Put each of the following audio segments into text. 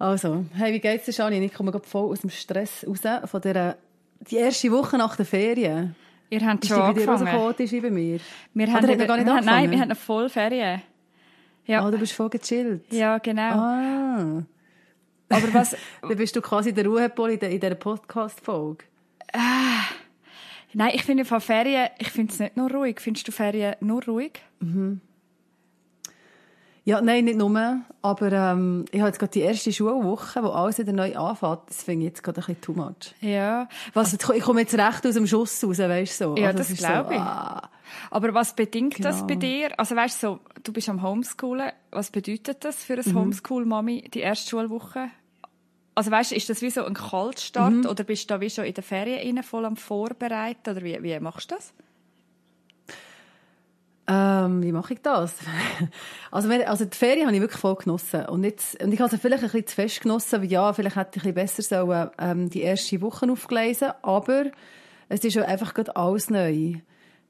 also, hey, wie geht's dir, Janine? Ich komme gerade voll aus dem Stress raus von dieser, die erste Woche nach der Ferien. Ihr habt Ist schon die bei dir angefangen. rausgekommen, die ist wie bei mir? Wir Oder haben, hat er gar nicht wir haben, nein, wir haben eine Vollferien. Ja, Ah, du bist voll gechillt. ja genau. Ah. Aber was, Dann bist du quasi der Ruhepol in der- in dieser Podcast-Folge. nein, ich finde von Ferien, ich finde es nicht nur ruhig. Findest du Ferien nur ruhig? Ja, nein, nicht nur. Aber ähm, ich habe jetzt gerade die erste Schulwoche, wo alles wieder neu anfängt. Das finde ich jetzt gerade ein bisschen too much. Ja. Was, Also, ich komme jetzt recht aus dem Schuss raus, weißt du so. Ja, also, das ist glaube ich. ah. aber was bedingt das Genau. bei dir? Also weißt du, so, du bist am Homeschoolen. Was bedeutet das für ein Homeschool-Mami, die erste Schulwoche? Also weißt du, ist das wie so ein Kaltstart oder bist du da wie schon in der Ferien rein, voll am Vorbereiten? Oder wie, wie machst du das? Ähm, wie mache ich das? also, wenn- also die Ferien habe ich wirklich voll genossen. Und, jetzt, und ich habe sie vielleicht ein bisschen zu fest genossen, weil ja, vielleicht hätte ich ein bisschen besser sollen, ähm, die erste Woche aufgelesen. Aber es ist ja einfach gerade alles neu.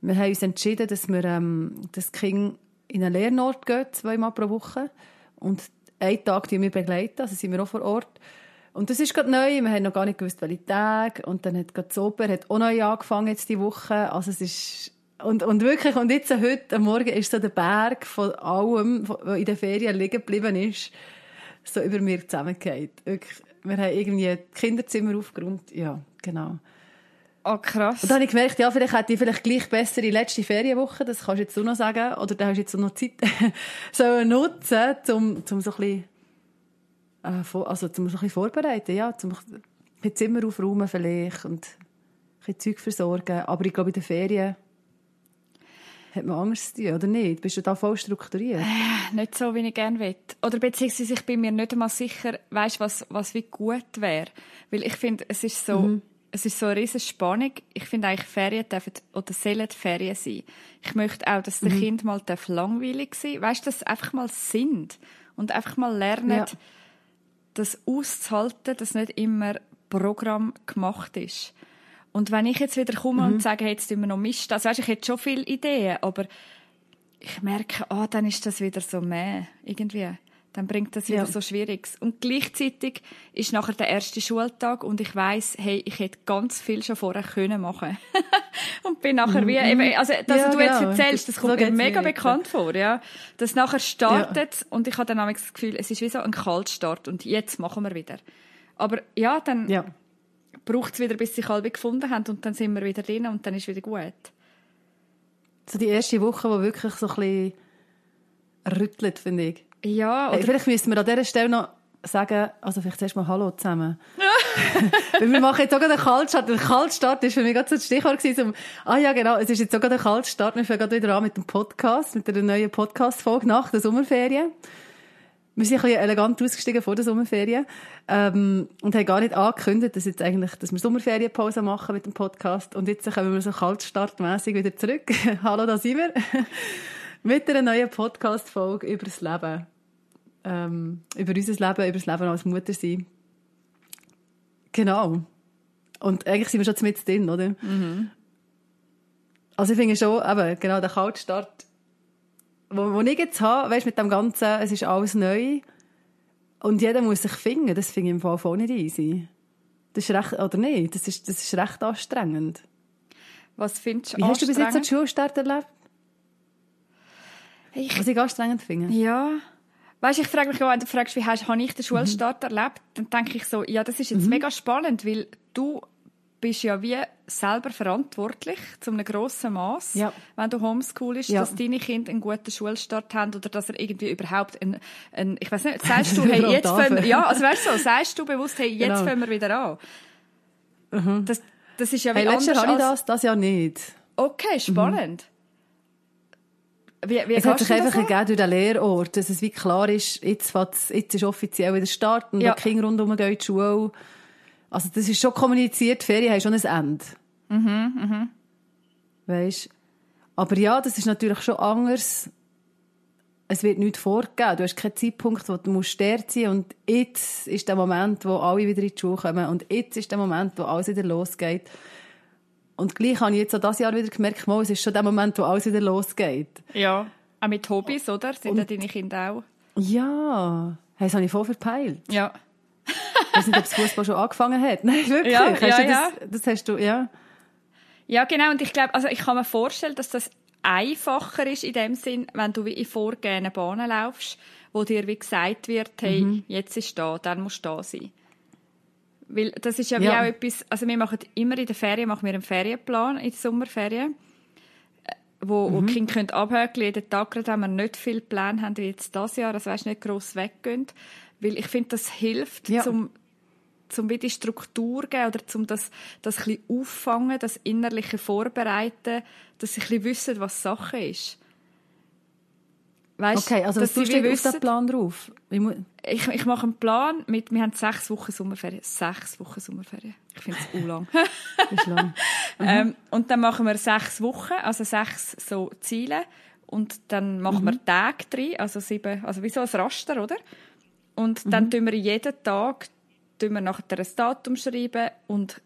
Wir haben uns entschieden, dass wir ähm, das Kind in einen Lernort gehen, zweimal pro Woche. Und einen Tag die wir begleiten, also sind wir auch vor Ort. Und das ist gerade neu, wir haben noch gar nicht gewusst, welche Tage. Und dann hat gerade das Oper auch neu angefangen jetzt die Woche. Also es ist, und, und wirklich, und jetzt heute am Morgen ist so der Berg von allem, was in den Ferien liegen geblieben ist, so über mir zusammengeht. Wirklich, wir haben irgendwie Kinderzimmer aufgeräumt. Ja, genau. Oh, krass. Und dann habe ich gemerkt, ja, vielleicht hätte ich vielleicht gleich besser die letzte Ferienwoche, das kannst du jetzt auch noch sagen, oder da hast du jetzt auch noch Zeit, so nutzen, um, um so ein bisschen, äh, also zum so ein bisschen vorbereiten, ja, zum ein Zimmer aufräumen vielleicht und ein bisschen Zeug versorgen. Aber ich glaube, in den Ferien hat man Angst zu tun, oder nicht? Bist du da voll strukturiert? Nicht so, wie ich gerne will. Oder beziehungsweise ich bin mir nicht einmal sicher, weißt, was, was wie gut wäre. Weil ich finde, es ist so, es ist so eine riesige Spannung. Ich finde eigentlich, Ferien dürfen oder sollen Ferien sein. Ich möchte auch, dass der Kind mal darf langweilig sein Weißt, dass sie einfach mal sind. Und einfach mal lernen, Ja. das auszuhalten, dass nicht immer Programm gemacht ist. Und wenn ich jetzt wieder komme und sage, hey, jetzt tun wir noch Mist, also weißt, ich hätte schon viele Ideen, aber ich merke, ah, dann ist das wieder so mehr, irgendwie. Dann bringt das wieder Ja. so Schwieriges. Und gleichzeitig ist nachher der erste Schultag und ich weiß, hey, ich hätte ganz viel schon vorher können machen. und bin nachher wie, eben, also, dass Ja, du jetzt genau. erzählst, das So kommt mir mega jetzt. bekannt vor, ja. Das nachher startet und ich habe dann das Gefühl, es ist wie so ein Kaltstart und jetzt machen wir wieder. Aber ja, dann Ja. Braucht es wieder, bis sie halbe gefunden haben und dann sind wir wieder drin und dann ist wieder gut. So die erste Woche, die wirklich so ein bisschen rüttelt, finde ich. Ja, oder vielleicht müssen wir an dieser Stelle noch sagen, also vielleicht zuerst mal Hallo zusammen. Weil wir machen jetzt auch einen Kaltstart. Der Kaltstart ist für mich gerade so das Stichwort gewesen, um, ah ja, genau, es ist jetzt auch gerade ein Kaltstart. Wir fangen gerade wieder an mit dem Podcast, mit einer neuen Podcast-Folge nach der Sommerferien. Wir sind ein bisschen elegant ausgestiegen vor der Sommerferien, ähm, und haben gar nicht angekündigt, dass jetzt eigentlich, dass wir Sommerferienpause machen mit dem Podcast. Und jetzt kommen wir so kaltstartmässig wieder zurück. Hallo, da sind wir. mit einer neuen Podcast-Folge über das Leben ähm, über unser Leben, über das Leben als Mutter sein. Genau. Und eigentlich sind wir schon mit drin, oder? Also ich finde schon, eben, genau, der Kaltstart, wo, wo ich jetzt habe, weißt, mit dem Ganzen, es ist alles neu und jeder muss sich finden, das finde ich im Fall voll nicht easy. Das ist recht, oder nicht, das ist, das ist recht anstrengend. was findest du Wie hast du bis jetzt den? Schulstart erlebt? Ich, Was ich anstrengend finde? ja. Weißt ich frage mich auch, wenn du fragst, wie hast, habe ich Mhm. den Schulstart erlebt, dann denke ich so, ja, das ist jetzt mega spannend, weil du bist ja wie selber verantwortlich zu einem grossen Maß, Ja. wenn du homeschoolst, Ja. dass deine Kinder einen guten Schulstart haben oder dass er irgendwie überhaupt ein, ein ich weiß nicht, sagst du, hey, jetzt fangen wir, ja, also weißt du, sagst du bewusst, hey, jetzt Genau. fangen wir wieder an. Das, das ist ja wie Hey, letztes Jahr habe ich das, das Jahr nicht. Okay, spannend. Wie, wie es hat sich einfach ergeben durch den Lehrort, dass es wie klar ist, jetzt, jetzt ist offiziell wieder Start und Ja. die Kinder rundherum gehen in die Schule. Also das ist schon kommuniziert, die Ferien haben schon ein Ende. Mhm, mhm. Weisst? Aber ja, das ist natürlich schon anders. Es wird nichts vorgegeben. Du hast keinen Zeitpunkt, wo du musst dort sein und jetzt ist der Moment, wo alle wieder in die Schule kommen und jetzt ist der Moment, wo alles wieder losgeht. Und gleich habe ich jetzt auch dieses Jahr wieder gemerkt, mal, es ist schon der Moment, wo alles wieder losgeht. Ja. Auch mit Hobbys, oder? Sind Und- ja deine Kinder auch? Ja, das habe ich voll verpeilt. Ja. Ich weiß nicht, ob das Fußball schon angefangen hat. Nein, wirklich. Ja, hast ja, du ja. das, das hast du, ja. Ja, genau. Und ich glaube, also ich kann mir vorstellen, dass das einfacher ist in dem Sinn, wenn du wie in vorgegebenen Bahnen laufst, wo dir wie gesagt wird, hey, Mhm. jetzt ist da, dann musst du da sein. Weil das ist ja wie Ja. auch etwas, also wir machen immer in der Ferien, machen wir einen Ferienplan, in der Sommerferien, äh, wo, Mhm. wo die Kinder können abhökeln jeden Tag, gerade wenn wir nicht viel Plan haben wie jetzt das Jahr, also weißt, nicht gross weggehen. Weil ich finde, das hilft, Ja. zum zum wieder die Struktur geben oder zum das, das ein bisschen auffangen, das innerliche Vorbereiten, dass sie ein bisschen wissen, was Sache ist. Weißt, Okay, also was dass tust wie du auf wissen- den Plan drauf? Ich ich, ich mache einen Plan mit, wir haben sechs Wochen Sommerferien. Sechs Wochen Sommerferien. Ich finde es lang. Ist lang. ähm, und dann machen wir sechs Wochen, also sechs so Ziele. Und dann machen wir Tage drin, also sieben, also wie so ein Raster, oder? Und dann tun wir jeden Tag tun wir nachher ein Datum schreiben und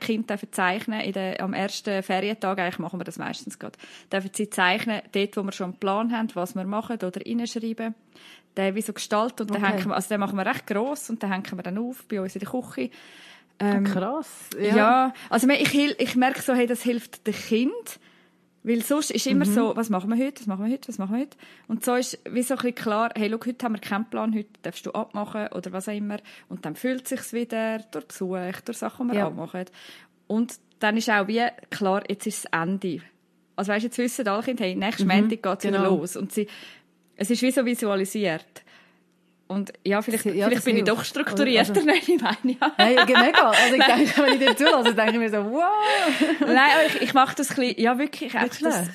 Kinder dürfen zeichnen. In der, am ersten Ferientag, eigentlich machen wir das meistens gerade, dürfen sie zeichnen, dort, wo wir schon einen Plan haben, was wir machen oder reinschreiben. Den wie so gestalten und Okay. hängen wir, also den machen wir recht gross und den hängen wir dann auf bei uns in der Küche. Ähm, Krass. ja. also ich, ich, ich merke so, hey, das hilft dem Kind, weil sonst ist immer so, was machen wir heute, was machen wir heute, was machen wir heute. Und so ist wie so ein bisschen klar, hey, schau, heute haben wir keinen Plan, heute darfst du abmachen oder was auch immer. Und dann fühlt es sich wieder durch Besuch, durch Sachen, die wir Ja. abmachen. Und dann ist auch wie klar, jetzt ist das Ende. Also weißt, jetzt wissen alle Kinder, hey, nächsten Montag geht es wieder genau. los. Und sie, es ist wie so visualisiert. Und ja, vielleicht, Ja, vielleicht bin ich doch strukturierter, Also- nein, ich meine, ja. Hey, mega. Also ich denke, wenn ich dir zulasse, denke ich mir so, wow. Nein, aber ich, ich mache das ein bisschen, ja wirklich, Nicht das,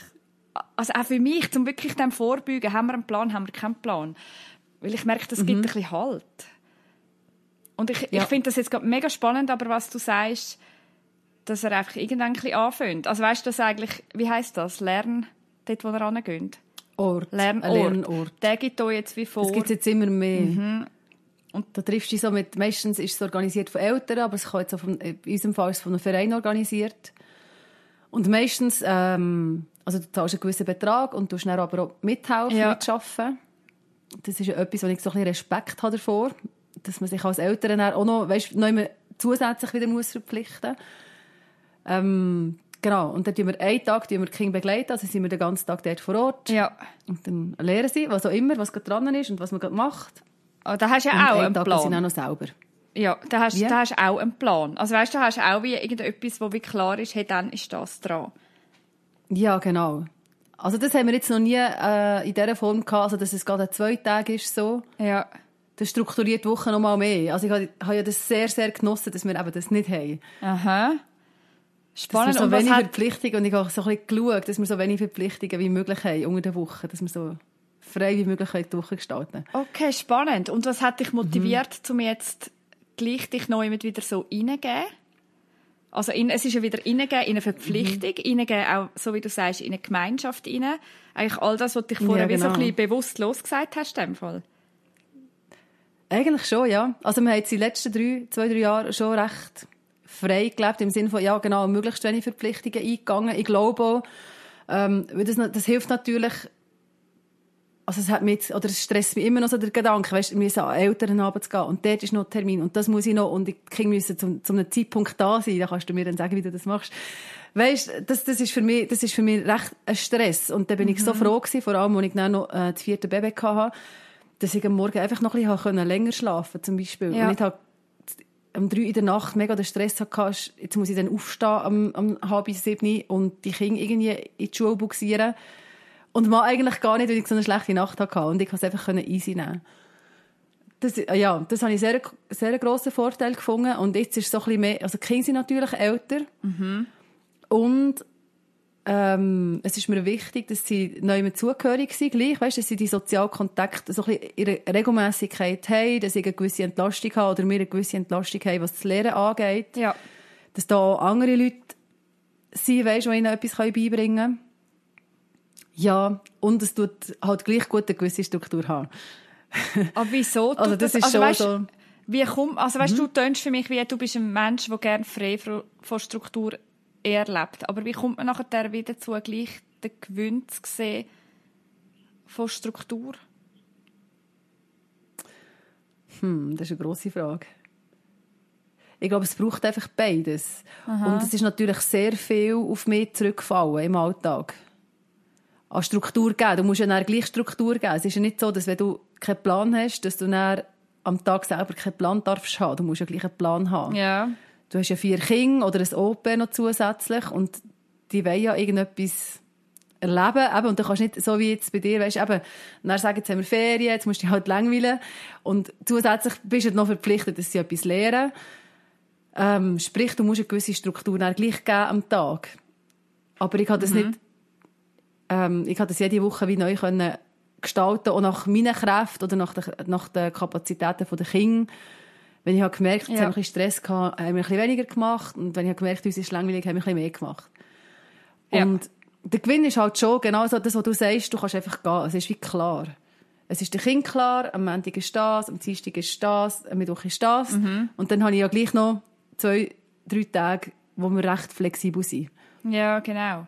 also auch für mich, zum wirklich dem vorbeugen, haben wir einen Plan, haben wir keinen Plan. Weil ich merke, das gibt ein bisschen Halt. Und ich, Ja. ich finde das jetzt gerade mega spannend, aber was du sagst, dass er einfach irgendwann ein bisschen anfängt. Also weißt du, das eigentlich, wie heißt das? Lernen, dort wo er hingeht. Ort. Lernort. Ein Lernort. Der gibt euch jetzt wie vor. Das gibt es jetzt immer mehr. Mhm. Und da triffst du dich so mit, meistens ist es organisiert von Eltern, aber es kann jetzt auch von, in unserem Fall ist es von einem Verein organisiert. Und meistens, ähm, also du zahlst einen gewissen Betrag und du dann aber auch mithelfen, Ja. mitarbeiten. Das ist ja etwas, wo ich so ein bisschen Respekt habe davor, dass man sich als Eltern auch noch, weißt, noch immer zusätzlich wieder muss verpflichten ähm, Genau, und dann tun wir einen Tag tun wir die Kinder begleiten, also sind wir den ganzen Tag dort vor Ort. Ja. Und dann lernen sie, was auch immer, was gerade dran ist und was man gerade macht. Oh, da hast du Und ja auch einen einen Tag Plan. sind auch noch selber. Ja, da hast, Wie? da hast du auch einen Plan. Also weißt du, da hast du auch wie irgendetwas, wo wie klar ist, hey, dann ist das dran. Ja, genau. Also das haben wir jetzt noch nie äh, in dieser Form gehabt, also dass es gerade zwei Tage ist so. Ja. Das strukturiert die Woche noch mal mehr. Also ich habe, habe ja das sehr, sehr genossen, dass wir eben das nicht haben. Aha. Dass Spannend. wir so wenig hat, Verpflichtungen, und ich habe so ein bisschen geschaut, dass wir so wenig Verpflichtungen wie möglich haben unter der Woche, dass wir so frei wie möglich die Woche gestalten okay, spannend. Und was hat dich motiviert, Mhm. um jetzt gleich dich neu mit wieder so reingeben? Also in, es ist ja wieder reingeben in eine Verpflichtung, Mhm. reingeben auch, so wie du sagst, in eine Gemeinschaft rein. Eigentlich all das, was dich vorher Ja, wie so ein genau. bisschen bewusst losgesagt hast, in dem Fall. Eigentlich schon, ja. Also wir haben jetzt die letzten drei, zwei, drei Jahre schon recht frei gelebt, im Sinne von, ja genau, möglichst wenig Verpflichtungen eingegangen. Ich glaube auch, ähm, das, das hilft natürlich, also es hat mich jetzt, oder es stresst mich immer noch so der Gedanke, weißt, wir müssen an Elternabend gehen und dort ist noch Termin und das muss ich noch und die Kinder müssen zum, zum einem Zeitpunkt da sein, da kannst du mir dann sagen, wie du das machst. Weißt, das, das ist für mich, das ist für mich recht ein Stress und da bin ich so froh gewesen, vor allem, als ich dann noch äh, das vierte Baby hatte, dass ich am Morgen einfach noch ein bisschen länger schlafen zum Beispiel. Ja. Und ich habe um drei in der Nacht mega den Stress hatte, jetzt muss ich dann aufstehen am, am halb sieben und die Kinder irgendwie in die Schule buxieren. Und mal eigentlich gar nicht, weil ich so eine schlechte Nacht hatte. Und ich konnte es einfach easy nehmen. Das, äh, ja, das habe ich sehr, sehr grossen Vorteil gefunden. Und jetzt ist es so ein bisschen mehr, also die Kinder sind natürlich älter. Und ähm, es ist mir wichtig, dass sie neu mit zugehörig sind, gleich, weißt, dass sie die Sozialkontakte so ein bisschen ihre Regelmäßigkeit haben, dass sie eine gewisse Entlastung haben oder wir eine gewisse Entlastung haben, was das Lehren angeht. Ja. Dass da auch andere Leute sind, weißt, die ihnen etwas beibringen können. Ja, und es tut halt gleich gut eine gewisse Struktur haben. Aber wieso? Also das ist also, schon weißt, so... Wie komm, also weißt, mhm. du tönst für mich wie, du bist ein Mensch, der gerne frei von Struktur erlebt. Aber wie kommt man nachher wieder zu gleich den Gewinn zu sehen von Struktur? Hm, das ist eine grosse Frage. Ich glaube, es braucht einfach beides. Aha. Und es ist natürlich sehr viel auf mich zurückgefallen im Alltag. An Struktur geben. Du musst ja dann gleich Struktur geben. Es ist ja nicht so, dass wenn du keinen Plan hast, dass du dann am Tag selber keinen Plan darfst haben. Du musst ja gleich einen Plan haben. Ja. Du hast ja vier Kinder oder ein OP noch zusätzlich und die wollen ja irgendetwas erleben. Eben, und du kannst nicht so wie jetzt bei dir, weißt, eben, dann sagen, jetzt haben wir Ferien, jetzt musst du dich halt langweilen. Und zusätzlich bist du noch verpflichtet, dass sie etwas lernen. Ähm, sprich, du musst eine gewisse Struktur dann gleich geben am Tag. Aber ich habe das mhm. nicht, ähm, ich habe das jede Woche wie neu können gestalten, auch nach meinen Kräften oder nach, der, nach den Kapazitäten der Kinder. Wenn ich habe gemerkt, ja. jetzt haben wir ein Stress gehabt, haben wir ein bisschen weniger gemacht. Und wenn ich habe gemerkt, uns ist langweilig, haben wir ein bisschen mehr gemacht. Ja. Und der Gewinn ist halt schon genau so, das, was du sagst, du kannst einfach gehen. Es ist wie klar. Es ist der Kind klar, am Montag ist das, am Dienstag ist das, am Mittwoch ist das. Mhm. Und dann habe ich ja gleich noch zwei, drei Tage, wo wir recht flexibel sind. Ja, genau.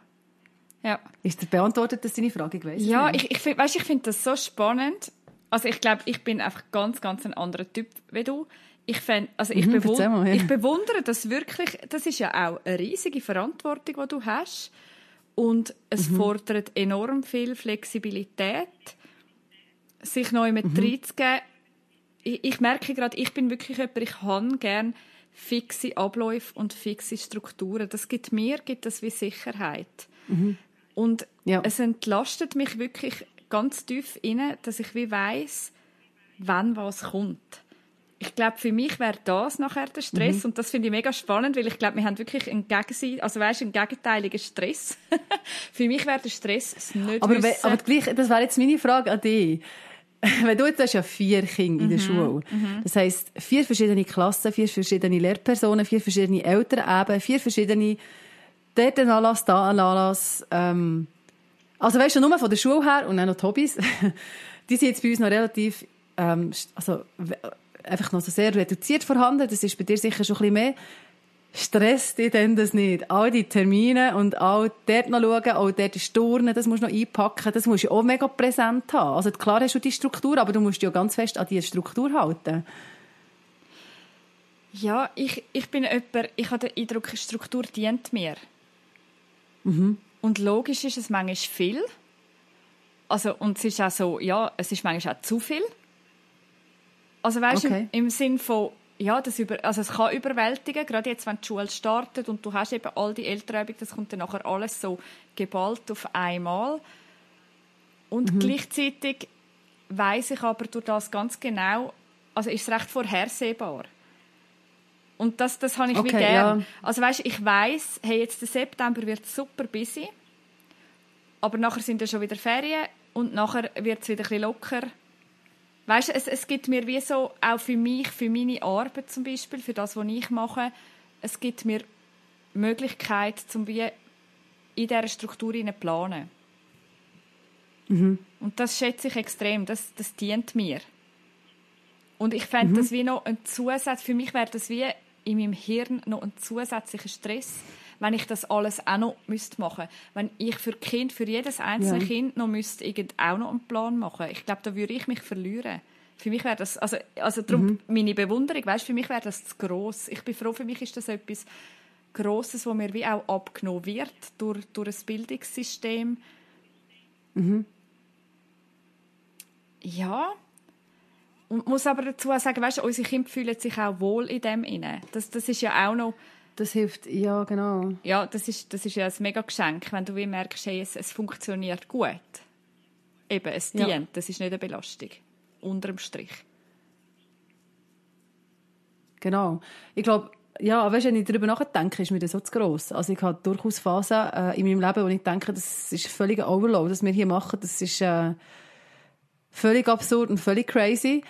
Ja. Ist das beantwortet, dass deine Frage gewesen Ja, ich, ich, weißt, ich finde das so spannend. Also ich glaube, ich bin einfach ganz, ganz ein anderer Typ wie du. Ich, fänd, also ich, mhm, bewund mal, ja. ich bewundere das wirklich. Das ist ja auch eine riesige Verantwortung, die du hast. Und es mhm. fordert enorm viel Flexibilität, sich neu mit mhm. reinzugeben. Ich, ich merke gerade, ich bin wirklich jemand, ich habe gerne fixe Abläufe und fixe Strukturen. Das gibt mir gibt das wie Sicherheit. Mhm. Und ja. es entlastet mich wirklich ganz tief inne, dass ich wie weiß, wann was kommt. Ich glaube, für mich wäre das nachher der Stress mhm. und das finde ich mega spannend, weil ich glaube, wir haben wirklich einen Gegenseite, also weißt, einen gegenteiligen Stress. für mich wäre der Stress es nicht aber, wissen. aber gleich, das wäre jetzt meine Frage an dich. Wenn du jetzt hast ja vier Kinder in der mhm. Schule, mhm. das heisst vier verschiedene Klassen, vier verschiedene Lehrpersonen, vier verschiedene Eltern eben, vier verschiedene dort ein Anlass, da ein Anlass. Ähm, also weißt du, nur von der Schule her und dann noch die Hobbys, die sind jetzt bei uns noch relativ, ähm, also einfach noch so sehr reduziert vorhanden. Das ist bei dir sicher schon ein bisschen mehr. Stresst dich denn das nicht? All die Termine und all dort noch schauen, auch dort ist Turnen, das musst du noch einpacken, das musst du auch mega präsent haben. Also klar hast du die Struktur, aber du musst dich ja ganz fest an diese Struktur halten. Ja, ich, ich bin jemand, ich habe den Eindruck, Struktur dient mir. Mhm. Und logisch ist es manchmal viel. Also, und es ist auch so, ja, es ist manchmal auch zu viel. Also weißt okay. du, im Sinn von, ja, das über, also es kann überwältigen, gerade jetzt, wenn die Schule startet und du hast eben all die Elternübungen, das kommt dann nachher alles so geballt auf einmal. Und mhm. gleichzeitig weiß ich aber durch das ganz genau, also ist es recht vorhersehbar. Und das, das habe ich okay, wie gern. Ja. Also weißt, ich weiß, hey, jetzt der September wird super busy, aber nachher sind ja schon wieder Ferien und nachher wird es wieder ein bisschen locker. Weißt, es, es gibt mir wie so, auch für mich, für meine Arbeit zum Beispiel, für das, was ich mache, es gibt mir Möglichkeit, zum wie in dieser Struktur zu planen. Mhm. Und das schätze ich extrem, das, das dient mir. Und ich fände mhm. das wie noch ein Zusatz, für mich wäre das wie in meinem Hirn noch ein zusätzlicher Stress, wenn ich das alles auch noch müsste machen Wenn ich für Kind, für jedes einzelne ja. Kind noch müsste auch noch einen Plan machen Ich glaube, da würde ich mich verlieren. Für mich wäre das, also, also darum mhm. meine Bewunderung, weißt, für mich wäre das zu gross. Ich bin froh, für mich ist das etwas Grosses, wo mir wie auch abgenommen wird durch, durch ein Bildungssystem. Mhm. Ja, und muss aber dazu auch sagen, weißt, unsere Kinder fühlen sich auch wohl in dem inne. Das, das ist ja auch noch... Das hilft, ja, genau. Ja, das ist, das ist ja ein mega Geschenk, wenn du wie merkst, hey, es, es funktioniert gut. Eben, es dient, ja. das ist nicht eine Belastung. Unterm Strich. Genau. Ich glaube, ja, weißt, wenn ich darüber nachdenke, ist mir das so zu gross. Also ich habe durchaus Phasen äh, in meinem Leben, wo ich denke, das ist völlig Overload, was wir hier machen. Das ist äh, völlig absurd und völlig crazy.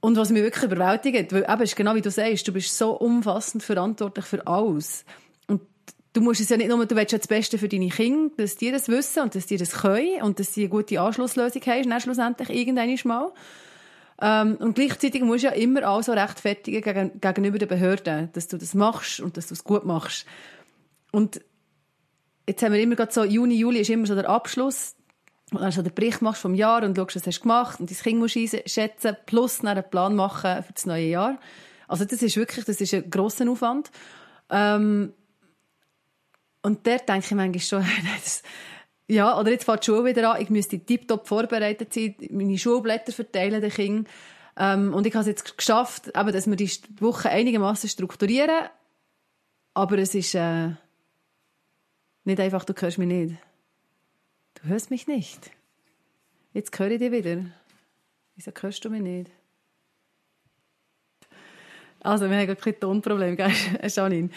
Und was mich wirklich überwältigt, weil eben, ist genau wie du sagst, du bist so umfassend verantwortlich für alles. Und du musst es ja nicht nur, du willst ja das Beste für deine Kinder, dass die das wissen und dass die das können und dass sie eine gute Anschlusslösung haben, dann schlussendlich irgendwann mal. Ähm, und gleichzeitig musst du ja immer alles so rechtfertigen gegen, gegenüber den Behörden, dass du das machst und dass du es gut machst. Und jetzt haben wir immer gerade so, Juni, Juli ist immer so der Abschluss, und dann so den Bericht machst vom Jahr und schaust, was hast du gemacht und dein Kind musst einschätzen, plus einen Plan machen für das neue Jahr. Also das ist wirklich, das ist ein grosser Aufwand. Ähm, und der denke ich manchmal schon, ja, oder jetzt fährt die Schule wieder an, ich müsste tiptop vorbereitet sein, meine Schulblätter verteilen den Kindern. Ähm, und ich habe es jetzt geschafft, eben, dass wir die Woche einigermaßen strukturieren. Aber es ist äh, nicht einfach, du hörst mich nicht. Du hörst mich nicht. Jetzt höre ich dich wieder. Wieso hörst du mich nicht? Also, wir haben gerade ein Tonproblem, gell, Janine?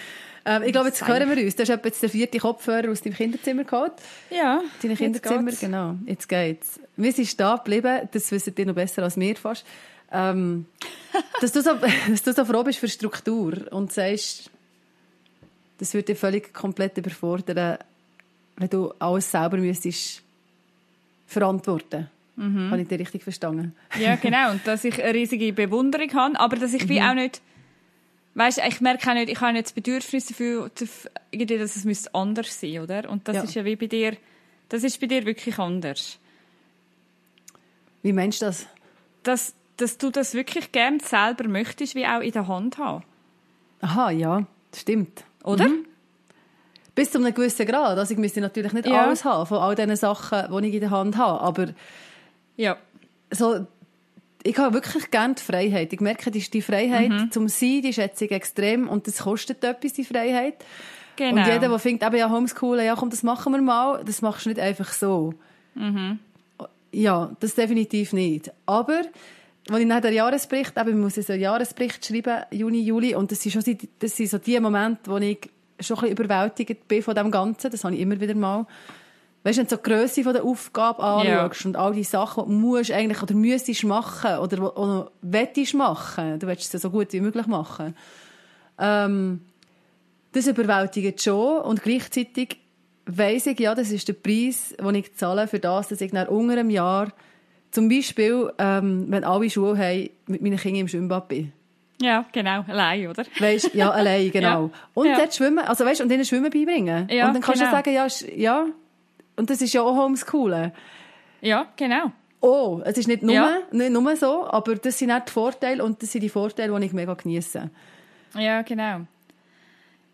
Ähm, ich glaube, jetzt hören wir uns. Du hast jetzt den vierten Kopfhörer aus deinem Kinderzimmer geholt. Ja. Deine Kinderzimmer, genau. Jetzt geht's. Wir sind stehen geblieben, das wissen die noch besser als wir fast. Ähm, dass, du so, dass du so froh bist für Struktur und sagst, das würde dich völlig komplett überfordern, wenn du alles selber müsstest verantworten. Mhm. Habe ich dich richtig verstanden? Ja, genau. Und dass ich eine riesige Bewunderung habe, aber dass ich mhm. auch nicht weißt, ich merke auch nicht, ich habe nicht das Bedürfnis dafür, dass es anders sein müsste, oder? Und das ja. ist ja wie bei dir, das ist bei dir wirklich anders. Wie meinst du das? Dass, dass du das wirklich gerne selber möchtest, wie auch in der Hand haben. Aha, ja, stimmt. Oder? Mhm. Bis zu einem gewissen Grad. Also ich müsste natürlich nicht ja. alles haben von all diesen Sachen, die ich in der Hand habe, aber ja. so ich habe wirklich gerne die Freiheit. Ich merke, die, die Freiheit mhm. zum Sein, die schätze ich extrem und das kostet etwas, die Freiheit. Genau. Und jeder, der eben, ja, Homeschoolen, ja, komm, das machen wir mal, das machst du nicht einfach so. Mhm. Ja, das definitiv nicht. Aber, wenn ich nach der Jahresbericht, eben, ich muss so einen Jahresbericht schreiben, Juni, Juli, und das sind schon das sind so die Momente, wo ich schon ein bisschen überwältigt bin von dem Ganzen, das habe ich immer wieder mal. Weißt du, wenn du so die Grösse der Aufgabe anschaust ja. und all die Sachen, die du musst eigentlich oder müsstest machen oder, oder wettest machen, du willst es so gut wie möglich machen, ähm, das überwältigt schon und gleichzeitig weiss ich, ja, das ist der Preis, den ich zahle für das, dass ich nach unter einem Jahr zum Beispiel, ähm, wenn alle Schuhe haben, mit meinen Kindern im Schwimmbad bin. Ja, genau, allein, oder? Weißt, ja, allein, genau. ja. Und ja. dort schwimmen, also weißt, und ihnen Schwimmen beibringen. Ja, und dann kannst genau. du sagen, ja, ja, und das ist ja auch Homeschoolen. Ja, genau. Oh, es ist nicht nur, ja. nicht nur so, aber das sind auch die Vorteile und das sind die Vorteile, die ich mega genieße. Ja, genau.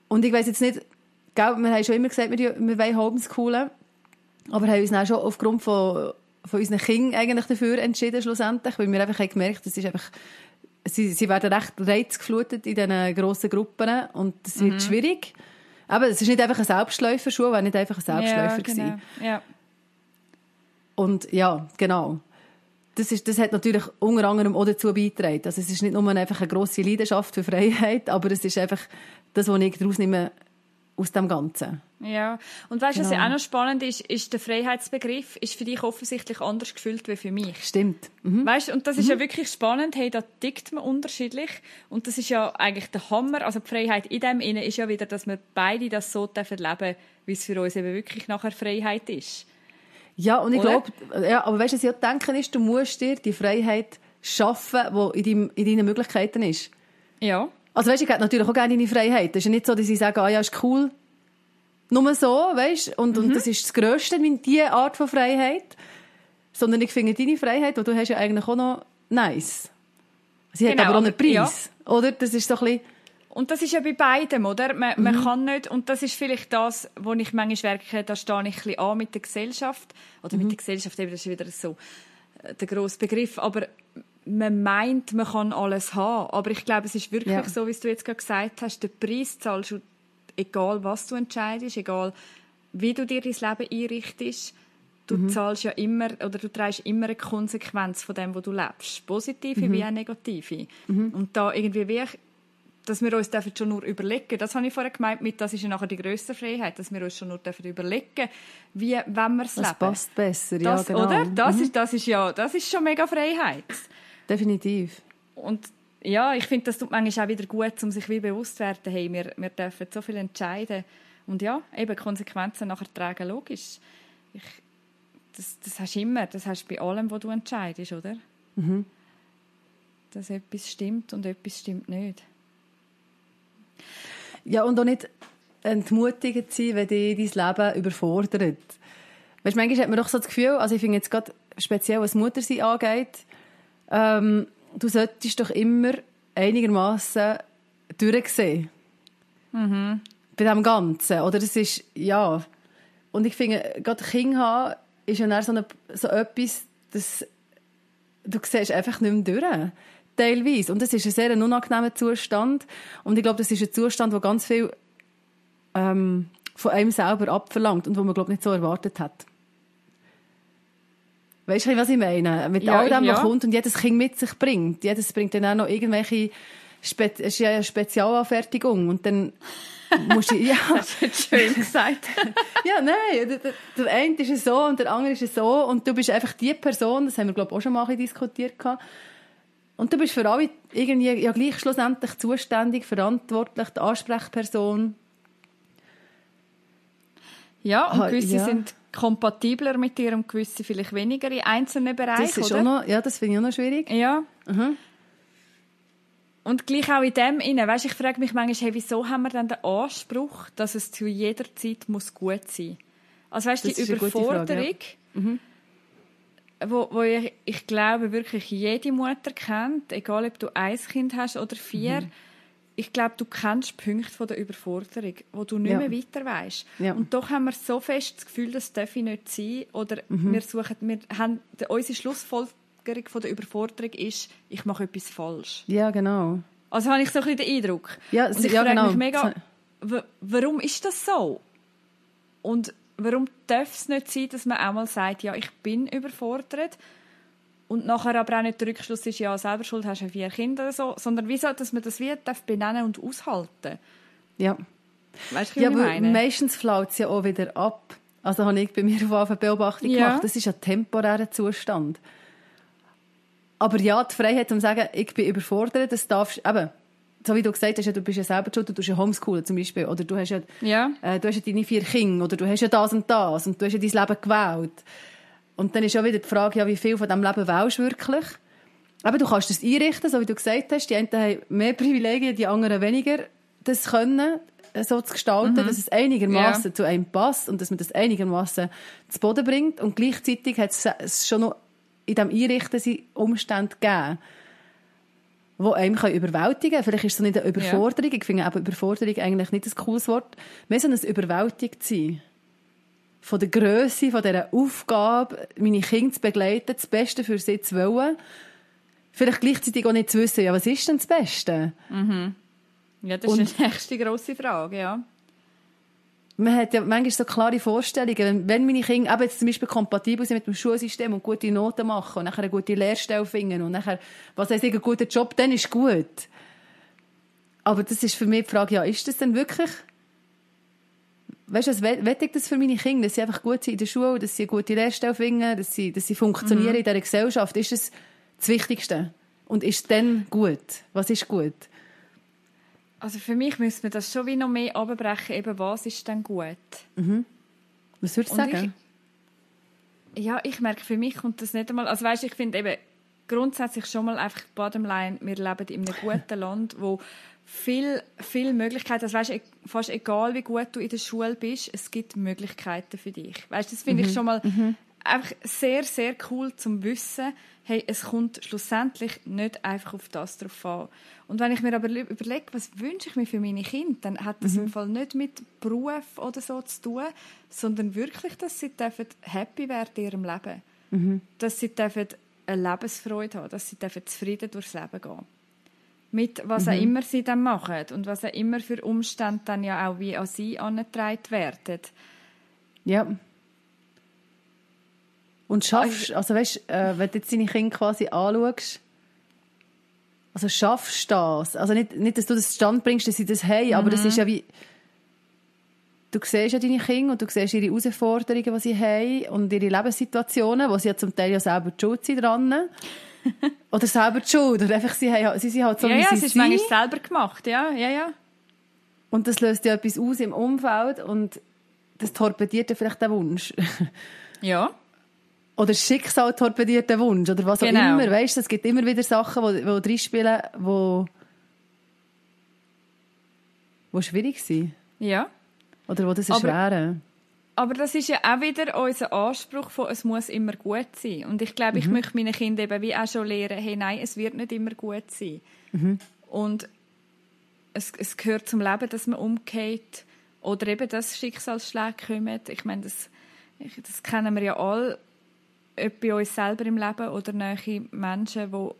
Und ich weiß jetzt nicht, gell, wir haben schon immer gesagt, wir, wir wollen Homeschoolen, aber haben uns dann schon aufgrund von, von unseren Kindern eigentlich dafür entschieden, schlussendlich, weil wir einfach haben gemerkt, das ist einfach, sie, sie werden recht reizgeflutet in diesen grossen Gruppen und das wird mhm. schwierig. Aber es ist nicht einfach ein Selbstläufer, war nicht einfach ein Selbstläufer. Ja, genau. ja. Und ja, genau. Das, ist, das hat natürlich unter anderem auch dazu beigetragen. Also es ist nicht nur einfach eine grosse Leidenschaft für Freiheit, aber es ist einfach das, was ich daraus nehme aus dem Ganzen. Ja, und weißt du, genau. was ja auch noch spannend ist, ist der Freiheitsbegriff ist für dich offensichtlich anders gefühlt wie für mich. Stimmt. Mhm. Weißt und das ist mhm. ja wirklich spannend, hey, da tickt man unterschiedlich und das ist ja eigentlich der Hammer, also die Freiheit in dem Innen ist ja wieder, dass wir beide das so dürfen leben, wie es für uns eben wirklich nachher Freiheit ist. Ja, und ich glaube, ja, aber weißt du, was ich auch denke, ist, du musst dir die Freiheit schaffen, die in, deinem, in deinen Möglichkeiten ist. Ja. Also weißt, ich hätte natürlich auch gerne deine Freiheit. Es ist ja nicht so, dass ich sage, ah ja, ist cool. Nur so, weißt und, mhm. und das ist das Größte, diese Art von Freiheit. Sondern ich finde deine Freiheit, die du hast, ja eigentlich auch noch nice. Sie genau, hat aber auch einen Preis, ja. oder? Das ist so ein bisschen... Und das ist ja bei beidem, oder? Man, mhm. man kann nicht, und das ist vielleicht das, wo ich manchmal merke, da stehe ich ein bisschen an mit der Gesellschaft. Oder mhm. mit der Gesellschaft, eben, das ist wieder so äh, der grosse Begriff. Aber man meint, man kann alles haben. Aber ich glaube, es ist wirklich ja. so, wie du jetzt gerade gesagt hast, den Preis zahlst du, egal was du entscheidest, egal wie du dir dein Leben einrichtest. Du mhm. zahlst ja immer, oder du trägst immer eine Konsequenz von dem, wo du lebst. Positive mhm. wie auch negative. Mhm. Und da irgendwie wie dass wir uns dürfen schon nur überlegen, das habe ich vorher gemeint, mit, das ist ja nachher die grösste Freiheit, dass wir uns schon nur dürfen überlegen, wie wenn wir es leben. Das passt besser, das, ja genau. Oder? Das, mhm. ist, das ist ja, das ist schon mega Freiheit. Definitiv. Und ja, ich finde, das tut manchmal auch wieder gut, um sich wie bewusst zu werden, hey, wir, wir dürfen so viel entscheiden. Und ja, eben Konsequenzen nachher tragen, logisch. Ich, das, das hast du immer, das hast du bei allem, was du entscheidest, oder? Mhm. Dass etwas stimmt und etwas stimmt nicht. Ja, und auch nicht entmutigend sein, wenn dich dein Leben überfordert. Weißt, manchmal hat man doch so das Gefühl, also ich finde jetzt gerade speziell, was Muttersein angeht, ähm, du solltest doch immer einigermaßen durchsehen. Mhm. Bei dem Ganzen. Oder das ist, ja. Und ich finde, gerade Kinder haben, ist ja so, eine, so etwas, das du siehst einfach nicht mehr durch. Teilweise. Und das ist ein sehr unangenehmer Zustand. Und ich glaube, das ist ein Zustand, der ganz viel ähm, von einem selber abverlangt und wo man, glaube ich, nicht so erwartet hat. Weißt du, was ich meine? Mit Ja, all dem, was ja. kommt und jedes Kind mit sich bringt. Jedes bringt dann auch noch irgendwelche Spe ja Spezialanfertigung. Und dann musst du, ja. Das ist schön gesagt. Ja, nein, der, der, eine ist so und der andere ist so und du bist einfach die Person, das haben wir glaube ich auch schon mal diskutiert gehabt. Und du bist für alle irgendwie ja gleich schlussendlich zuständig, verantwortlich, die Ansprechperson. Ja, und Ah, gewisse ja. sind kompatibler mit dir und gewisse vielleicht weniger in einzelnen Bereichen, Das ist oder? auch noch, ja, das finde ich auch noch schwierig. Ja. Mhm. Und gleich auch in dem inne, weißt, ich frage mich manchmal, hey, wieso haben wir dann den Anspruch, dass es zu jeder Zeit muss gut sein? Also weißt, Das die gute Frage, Überforderung, wo, wo ich, ich glaube wirklich jede Mutter kennt, egal ob du ein Kind hast oder vier, Mhm. Ich glaube, du kennst Punkte von der Überforderung, wo du nicht Ja. mehr weiter weißt. Ja. Und doch haben wir so fest das Gefühl, das darf ich nicht sein, oder Mhm. wir suchen, wir haben, unsere Schlussfolgerung von der Überforderung ist, ich mache etwas falsch. Ja, genau. Also habe ich so ein bisschen den Eindruck. Ja, und ich ja, frage genau. mich mega, warum ist das so? Und warum darf es nicht sein, dass man auch mal sagt, ja, ich bin überfordert und nachher aber auch nicht der Rückschluss ist, ja, selber schuld hast du vier Kinder oder so, sondern wieso, dass man das wie darf benennen und aushalten. Ja. Weißt du, Ja, ich meine? meistens flaut es ja auch wieder ab. Also habe ich bei mir auf eine Beobachtung Ja. gemacht. Das ist ein temporärer Zustand. Aber ja, die Freiheit, um zu sagen, ich bin überfordert, das darfst eben, so wie du gesagt hast, ja, du bist ja selber schuld, du tust ja Homeschoolen zum Beispiel, oder du hast ja, Ja. äh, du hast ja deine vier Kinder, oder du hast ja das und das, und du hast ja dein Leben gewählt. Und dann ist ja wieder die Frage, ja, wie viel von diesem Leben wählst du wirklich? Aber du kannst das einrichten, so wie du gesagt hast. Die einen haben mehr Privilegien, die anderen weniger, das können, äh, so zu gestalten, dass es einigermaßen Ja. zu einem passt und dass man das einigermaßen zu Boden bringt. Und gleichzeitig hat es- es schon noch in diesem Einrichten sie Umstände gegeben, die einem überwältigen können. Vielleicht ist es so nicht eine Überforderung. Ich finde aber Überforderung eigentlich nicht ein cooles Wort. Mehr so ein überwältigt sein. Von der Grösse, von dieser Aufgabe, meine Kinder zu begleiten, das Beste für sie zu wollen. Vielleicht gleichzeitig auch nicht zu wissen, ja, was ist denn das Beste? ja, das Und- ist die nächste grosse Frage, ja. Man hat ja manchmal so klare Vorstellungen. Wenn, wenn meine Kinder eben jetzt zum Beispiel kompatibel sind mit dem Schulsystem und gute Noten machen und nachher eine gute Lehrstelle finden und nachher, was heisst, einen guten Job, dann ist gut. Aber das ist für mich die Frage, ja, ist das denn wirklich, weißt du, was will ich das für meine Kinder, dass sie einfach gut sind in der Schule, dass sie eine gute Lehrstelle finden, dass sie, dass sie funktionieren in dieser Gesellschaft? Ist das das Wichtigste? Und ist es dann gut? Was ist gut? Also für mich müsste man das schon wie noch mehr abbrechen, eben was ist denn gut? Was würdest du Und sagen? Ja, ich merke, für mich kommt das nicht einmal. Also weißt, ich finde eben grundsätzlich schon mal einfach bottomline, wir leben in einem guten Land, wo viel, viel Möglichkeiten, also weißt, fast egal wie gut du in der Schule bist, es gibt Möglichkeiten für dich. Weißt, das finde ich schon mal einfach sehr, sehr cool zum Wissen, hey, es kommt schlussendlich nicht einfach auf das drauf an. Und wenn ich mir aber überlege, was wünsche ich mir für meine Kinder, dann hat das im Fall nicht mit Beruf oder so zu tun, sondern wirklich, dass sie dürfen happy werden in ihrem Leben. Dass sie dürfen eine Lebensfreude haben, dass sie dürfen zufrieden durchs Leben gehen. Mit was auch immer sie dann machen und was auch immer für Umstände dann ja auch wie an sie angetragen werden. Ja. Und schaffst, also weißt, äh, wenn du jetzt deine Kinder quasi anschaust, Also schaffst du das? Also nicht, nicht, dass du das Stand bringst, dass sie das haben, aber das ist ja wie... Du siehst ja deine Kinder und du siehst ihre Herausforderungen, die sie haben und ihre Lebenssituationen, wo sie ja zum Teil ja selber Schuld sind dran. Oder selber die Schuld. Oder einfach, sie, haben, sie sind halt so, ja, wie ja, sie es ist sind. manchmal selber gemacht, ja, ja, ja. Und das löst ja etwas aus im Umfeld und das torpediert ja vielleicht den Wunsch. Ja. oder Schicksal torpediert den Wunsch oder was auch Genau. immer. Weißt, es gibt immer wieder Sachen, die, die drinspielen, die, die schwierig sind. Ja. Oder die das erschweren. Aber das ist ja auch wieder unser Anspruch von, es muss immer gut sein. Und ich glaube, ich möchte meinen Kindern eben wie auch schon lehren, hey, nein, es wird nicht immer gut sein. Und es, es gehört zum Leben, dass man umgeht oder eben, dass Schicksalsschläge kommen. Ich meine, das, ich, das kennen wir ja alle, ob bei uns selber im Leben oder nahe Menschen, wo,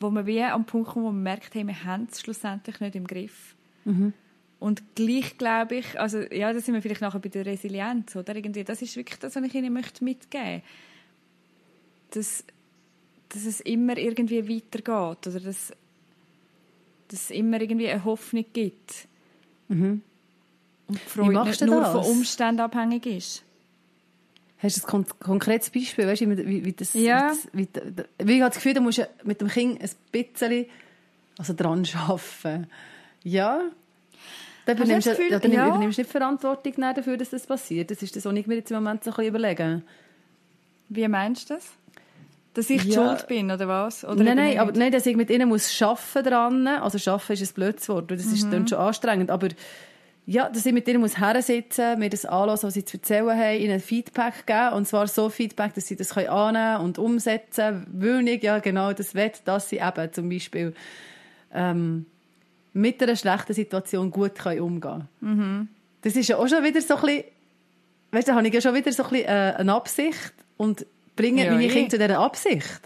wo man wie am Punkt kommt, wo man merkt, hey, wir haben es schlussendlich nicht im Griff. Und gleich glaube ich, also ja, da sind wir vielleicht nachher bei der Resilienz, oder? Irgendwie, das ist wirklich das, was ich Ihnen möchte mitgeben dass, dass es immer irgendwie weitergeht oder dass, dass es immer irgendwie eine Hoffnung gibt. Und die Freude nicht nur das? von Umständen abhängig ist. Hast du ein kon konkretes Beispiel? Weißt du, wie, wie das, Ja. wie, das, wie, wie ich habe das Gefühl, du musst mit dem Kind ein bisschen also dran arbeiten. Ja. Dann übernimmst, Gefühl- ja, dann ja? übernimmst du nicht Verantwortung dafür, dass das passiert. Das ist das, was ich mir jetzt im Moment so ein bisschen überlege. Wie meinst du das? Dass ich Ja. schuld bin, oder was? Oder nein, nein, aber nein, dass ich mit ihnen muss arbeiten dran. Also arbeiten ist ein blödes Wort, das ist Mhm. dann schon anstrengend. Aber ja, dass ich mit ihnen muss hersitzen, mir das anhören, was sie zu erzählen haben, ihnen Feedback geben. Und zwar so Feedback, dass sie das können annehmen und umsetzen, weil ich ja genau das will, dass sie eben zum Beispiel ähm, mit einer schlechten Situation gut können umgehen können. Das ist ja auch schon wieder so ein bisschen, weißt du, da habe ich ja schon wieder so ein bisschen äh, eine Absicht und bringe Ja, meine eh. Kinder zu dieser Absicht.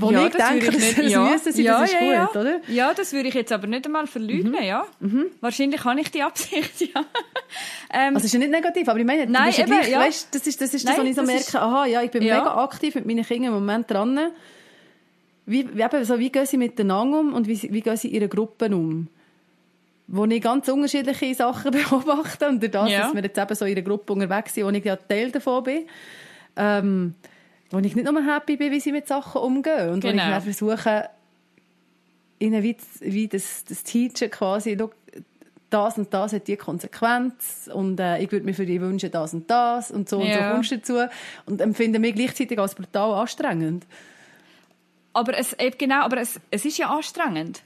Wo Ja, ich das denke, ich nicht- das ja. müssen sie, Ja, das ist ja, gut, ja. oder? Ja, das würde ich jetzt aber nicht einmal verleugnen, ja. Wahrscheinlich habe ich die Absicht, ja. Ähm, Also es ist ja nicht negativ, aber ich meine, Nein, eben, gleich, weißt, das ist das, ist das Nein, was ich so merke, aha, ja, ich bin mega aktiv mit meinen Kindern im Moment dran. Wie, wie, eben, so, wie gehen sie miteinander um und wie, wie gehen sie in ihren Gruppen um? Wo ich ganz unterschiedliche Sachen beobachte und durch das, Ja. dass wir jetzt eben so in einer Gruppe unterwegs sind, wo ich ja Teil davon bin, ähm, wo ich nicht nur happy bin, wie sie mit Sachen umgehen und wo Genau. ich dann versuche, ihnen wie, wie das, das Teachen quasi, das und das hat die Konsequenz und äh, ich würde mir für die wünschen das und das und so und so Ja. kommst du dazu und empfinde mich gleichzeitig als brutal anstrengend. Aber es, eben genau, aber es, es ist ja anstrengend.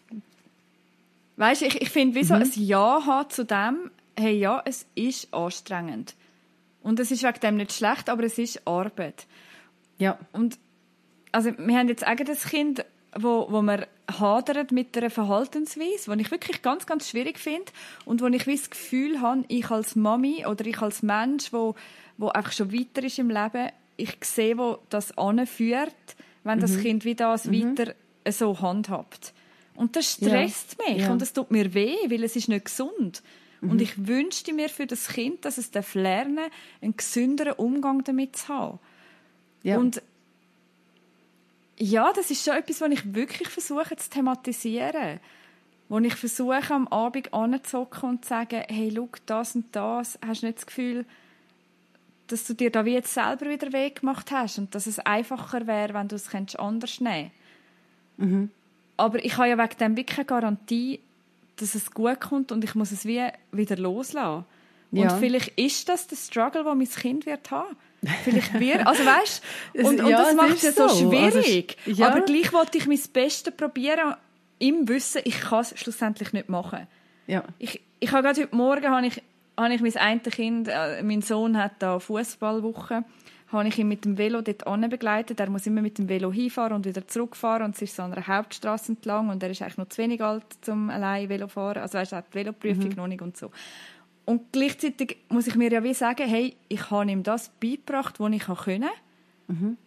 Weißt du, ich, ich finde, wieso ein Ja haben zu dem, hey, ja, es ist anstrengend. Und es ist wegen dem nicht schlecht, aber es ist Arbeit. Ja. Und also wir haben jetzt eigentlich das Kind, wo, wo man hadert mit einer Verhaltensweise, die ich wirklich ganz, ganz schwierig finde und wo ich wie das Gefühl habe, ich als Mami oder ich als Mensch, wo, wo einfach schon weiter ist im Leben, ich sehe, wo das anführt, wenn das Kind wie das weiter so handhabt. Und das stresst mich Ja. und es tut mir weh, weil es ist nicht gesund. Und ich wünschte mir für das Kind, dass es darf lernen einen gesünderen Umgang damit zu haben. ja. Und ja, das ist schon etwas, was ich wirklich versuche zu thematisieren. Wo ich versuche, am Abend anzuzocken und zu sagen, hey, schau, das und das, hast du nicht das Gefühl, dass du dir da wie jetzt selber wieder Weg gemacht hast und dass es einfacher wäre, wenn du es könntest anders nehmen Mhm. Aber ich habe ja wegen dem wirklich keine Garantie, dass es gut kommt und ich muss es wie wieder loslassen. Ja. Und vielleicht ist das der Struggle, den mein Kind wird haben. Vielleicht wird, also weißt, Es- und, und ja, das es macht es ja so so. Also schwierig. ja. Aber gleich wollte ich mein Bestes probieren, im Wissen, ich kann es schlussendlich nicht machen. ja. Ich, ich habe gerade heute Morgen habe ich, habe ich mein eine Kind, äh, mein Sohn hat da Fußballwoche, habe ich ihn mit dem Velo dort begleitet. Er muss immer mit dem Velo hinfahren und wieder zurückfahren und es ist so an einer Hauptstraße entlang und er ist eigentlich noch zu wenig alt zum allein Velo fahren. Also weißt, er hat die Veloprüfung noch nicht und so. Und gleichzeitig muss ich mir ja wie sagen, hey, ich habe ihm das beigebracht, was ich können.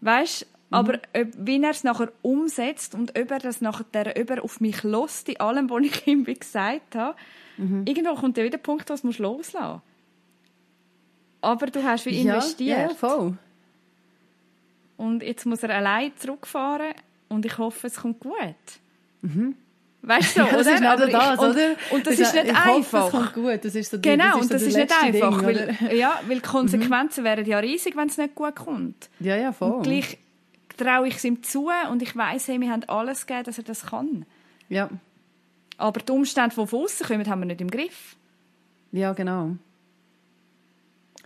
Weißt, aber ob, wie er es nachher umsetzt und ob er das nachher ob er auf mich lässt, in allem, was ich ihm gesagt habe, irgendwo kommt ja wieder der Punkt, was du musst loslassen Aber du hast wie investiert. Ja, ja, voll. Und jetzt muss er allein zurückfahren und ich hoffe, es kommt gut. Mhm. Weißt du, ja, das oder? ist nicht Aber das, ich, und, oder? und das Ich ist nicht hoffe, einfach. es kommt gut. Das ist so Genau, das und so das ist nicht einfach, Ding, weil, ja, weil die Konsequenzen wären ja riesig, wenn es nicht gut kommt. Ja, ja, voll. Und gleich traue ich es ihm zu und ich weiss, hey, wir haben alles gegeben, dass er das kann. Ja. Aber die Umstände, die von außen kommen, haben wir nicht im Griff. ja, genau.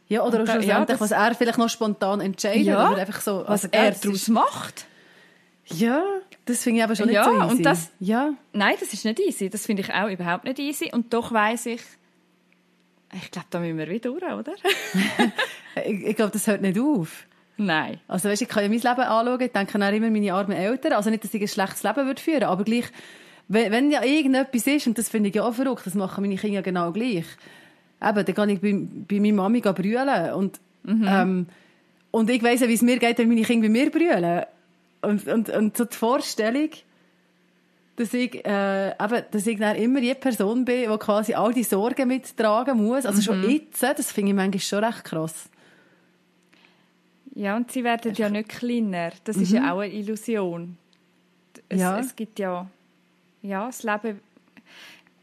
Ja, oder auch da- ja, das- was er vielleicht noch spontan entscheidet. Ja, oder einfach so, Was also er das daraus macht. Ja, das finde ich aber schon nicht Ja, so easy. und das- Ja, Nein, das ist nicht easy. Das finde ich auch überhaupt nicht easy. Und doch weiss ich, ich glaube, da müssen wir wieder durch, oder? ich, ich glaube, das hört nicht auf. Nein. Also weißt, ich kann ja mein Leben anschauen, ich denke dann immer meine armen Eltern. Also nicht, dass ich ein schlechtes Leben würde führen aber gleich, wenn, wenn ja irgendetwas ist, und das finde ich ja auch verrückt, das machen meine Kinder genau gleich. Eben, dann gehe ich bei, bei meiner Mami brüllen und, ähm, und ich weiss ja, wie es mir geht, wenn meine Kinder bei mir brüllen. Und, und, und so die Vorstellung, dass ich, äh, eben, dass ich dann immer die Person bin, die quasi all die Sorgen mittragen muss. Also schon jetzt, das finde ich manchmal schon recht krass. Ja, und sie werden ja nicht kleiner. Das ist ja auch eine Illusion. Es, Ja. es gibt ja, ja, das Leben,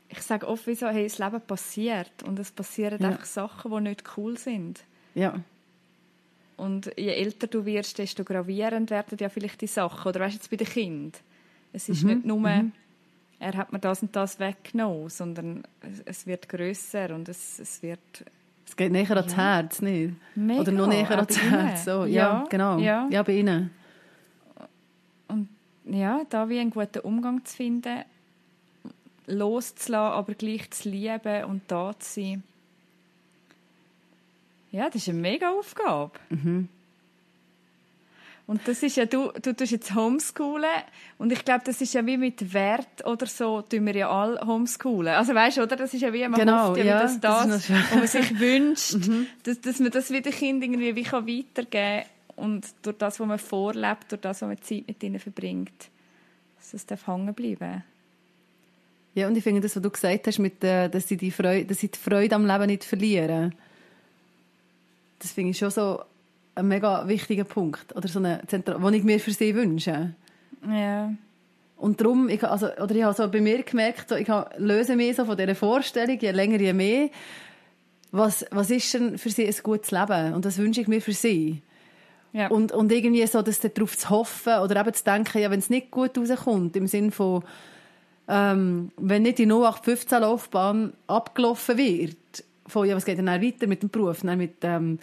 ich sage oft, wieso, hey, das Leben passiert und es passieren Ja. einfach Sachen, die nicht cool sind. Ja. Und je älter du wirst, desto gravierend werden ja vielleicht die Sachen. Oder weißt du, jetzt bei den Kindern. Es ist nicht nur, er hat mir das und das weggenommen, sondern es, wird grösser und es, es wird Es geht näher ans Herz, nicht? Mega, Oder noch näher ans. Herz. So, ja, Ja, genau. ja. ja, bei Ihnen. Ja, da wie einen guten Umgang zu finden, loszulassen, aber gleich zu lieben und da zu sein. Ja, das ist eine mega Aufgabe. Und das ist ja, du, du tust jetzt homeschoolen und ich glaube, das ist ja wie mit Wert oder so, tun wir ja alle homeschoolen. Also weißt du, oder? Das ist ja wie, man Genau, hofft ja, ja, wie das, das das, was man sich wünscht, dass, dass man das wieder Kind irgendwie wie kann weitergeben und durch das, was man vorlebt, durch das, was man Zeit mit ihnen verbringt, dass das hängen bleiben. Ja, und ich finde das, was du gesagt hast, mit, äh, dass, sie die Freude, dass sie die Freude am Leben nicht verlieren, das finde ich schon so ein mega wichtiger Punkt. Oder so eine Zentral den ich mir für sie wünsche. Ja. Und darum, ich, also, oder ich habe so bei mir gemerkt, so, ich löse mich so von dieser Vorstellung, je länger, je mehr, was, was ist denn für sie ein gutes Leben? Und das wünsche ich mir für sie. Ja. Und, und irgendwie so, dass darauf zu hoffen oder eben zu denken, ja, wenn es nicht gut rauskommt, im Sinn von, ähm, wenn nicht die 0815-Laufbahn abgelaufen wird, von, ja, was geht denn dann weiter mit dem Beruf, dann mit ähm,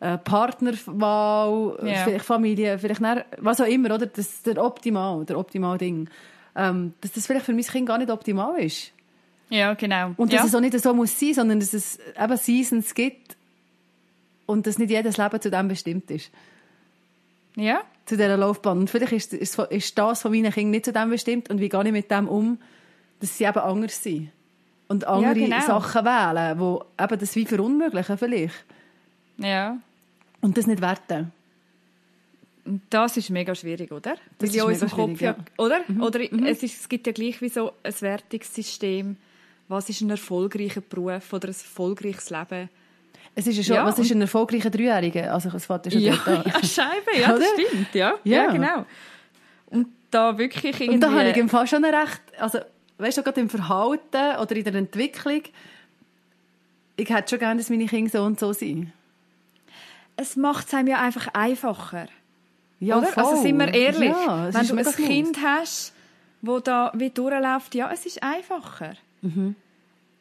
äh, Partnerwahl, Ja. vielleicht Familie, vielleicht dann, was auch immer, oder? Das ist der optimal, der optimal Ding. Ähm, dass das vielleicht für mein Kind gar nicht optimal ist. ja, genau. Und ja. dass es auch nicht so muss sein, sondern dass es eben Seasons gibt und dass nicht jedes Leben zu dem bestimmt ist ja, zu dieser Laufbahn. Und vielleicht ist, ist, ist das von meinen Kindern nicht zu dem bestimmt und wie gehe ich mit dem um, dass sie eben anders sind. Und andere genau. Sachen wählen, die eben das wie verunmöglichen vielleicht. ja. Und das nicht werten. Das ist mega schwierig, oder? Das Weil ist mega Kopf schwierig, ja, oder? Oder es, ist, es gibt ja gleich wie so ein Wertungssystem. Was ist ein erfolgreicher Beruf oder ein erfolgreiches Leben? Es ist ja schon, Ja, was ist ein erfolgreicher Dreijähriger? Also es fängt ja schon Ja, dort an. ja, Scheibe, ja, das stimmt, ja. Ja. ja. genau. Und da wirklich irgendwie... Und da habe ich im Fall schon ein recht, also weißt du, gerade im Verhalten oder in der Entwicklung, ich hätte schon gerne, dass meine Kinder so und so sind. es macht es einem ja einfach einfacher. Ja, oder? Also sind wir ehrlich, Ja, wenn du ein. Kind hast, wo da wie durchläuft, ja, es ist einfacher. Mhm.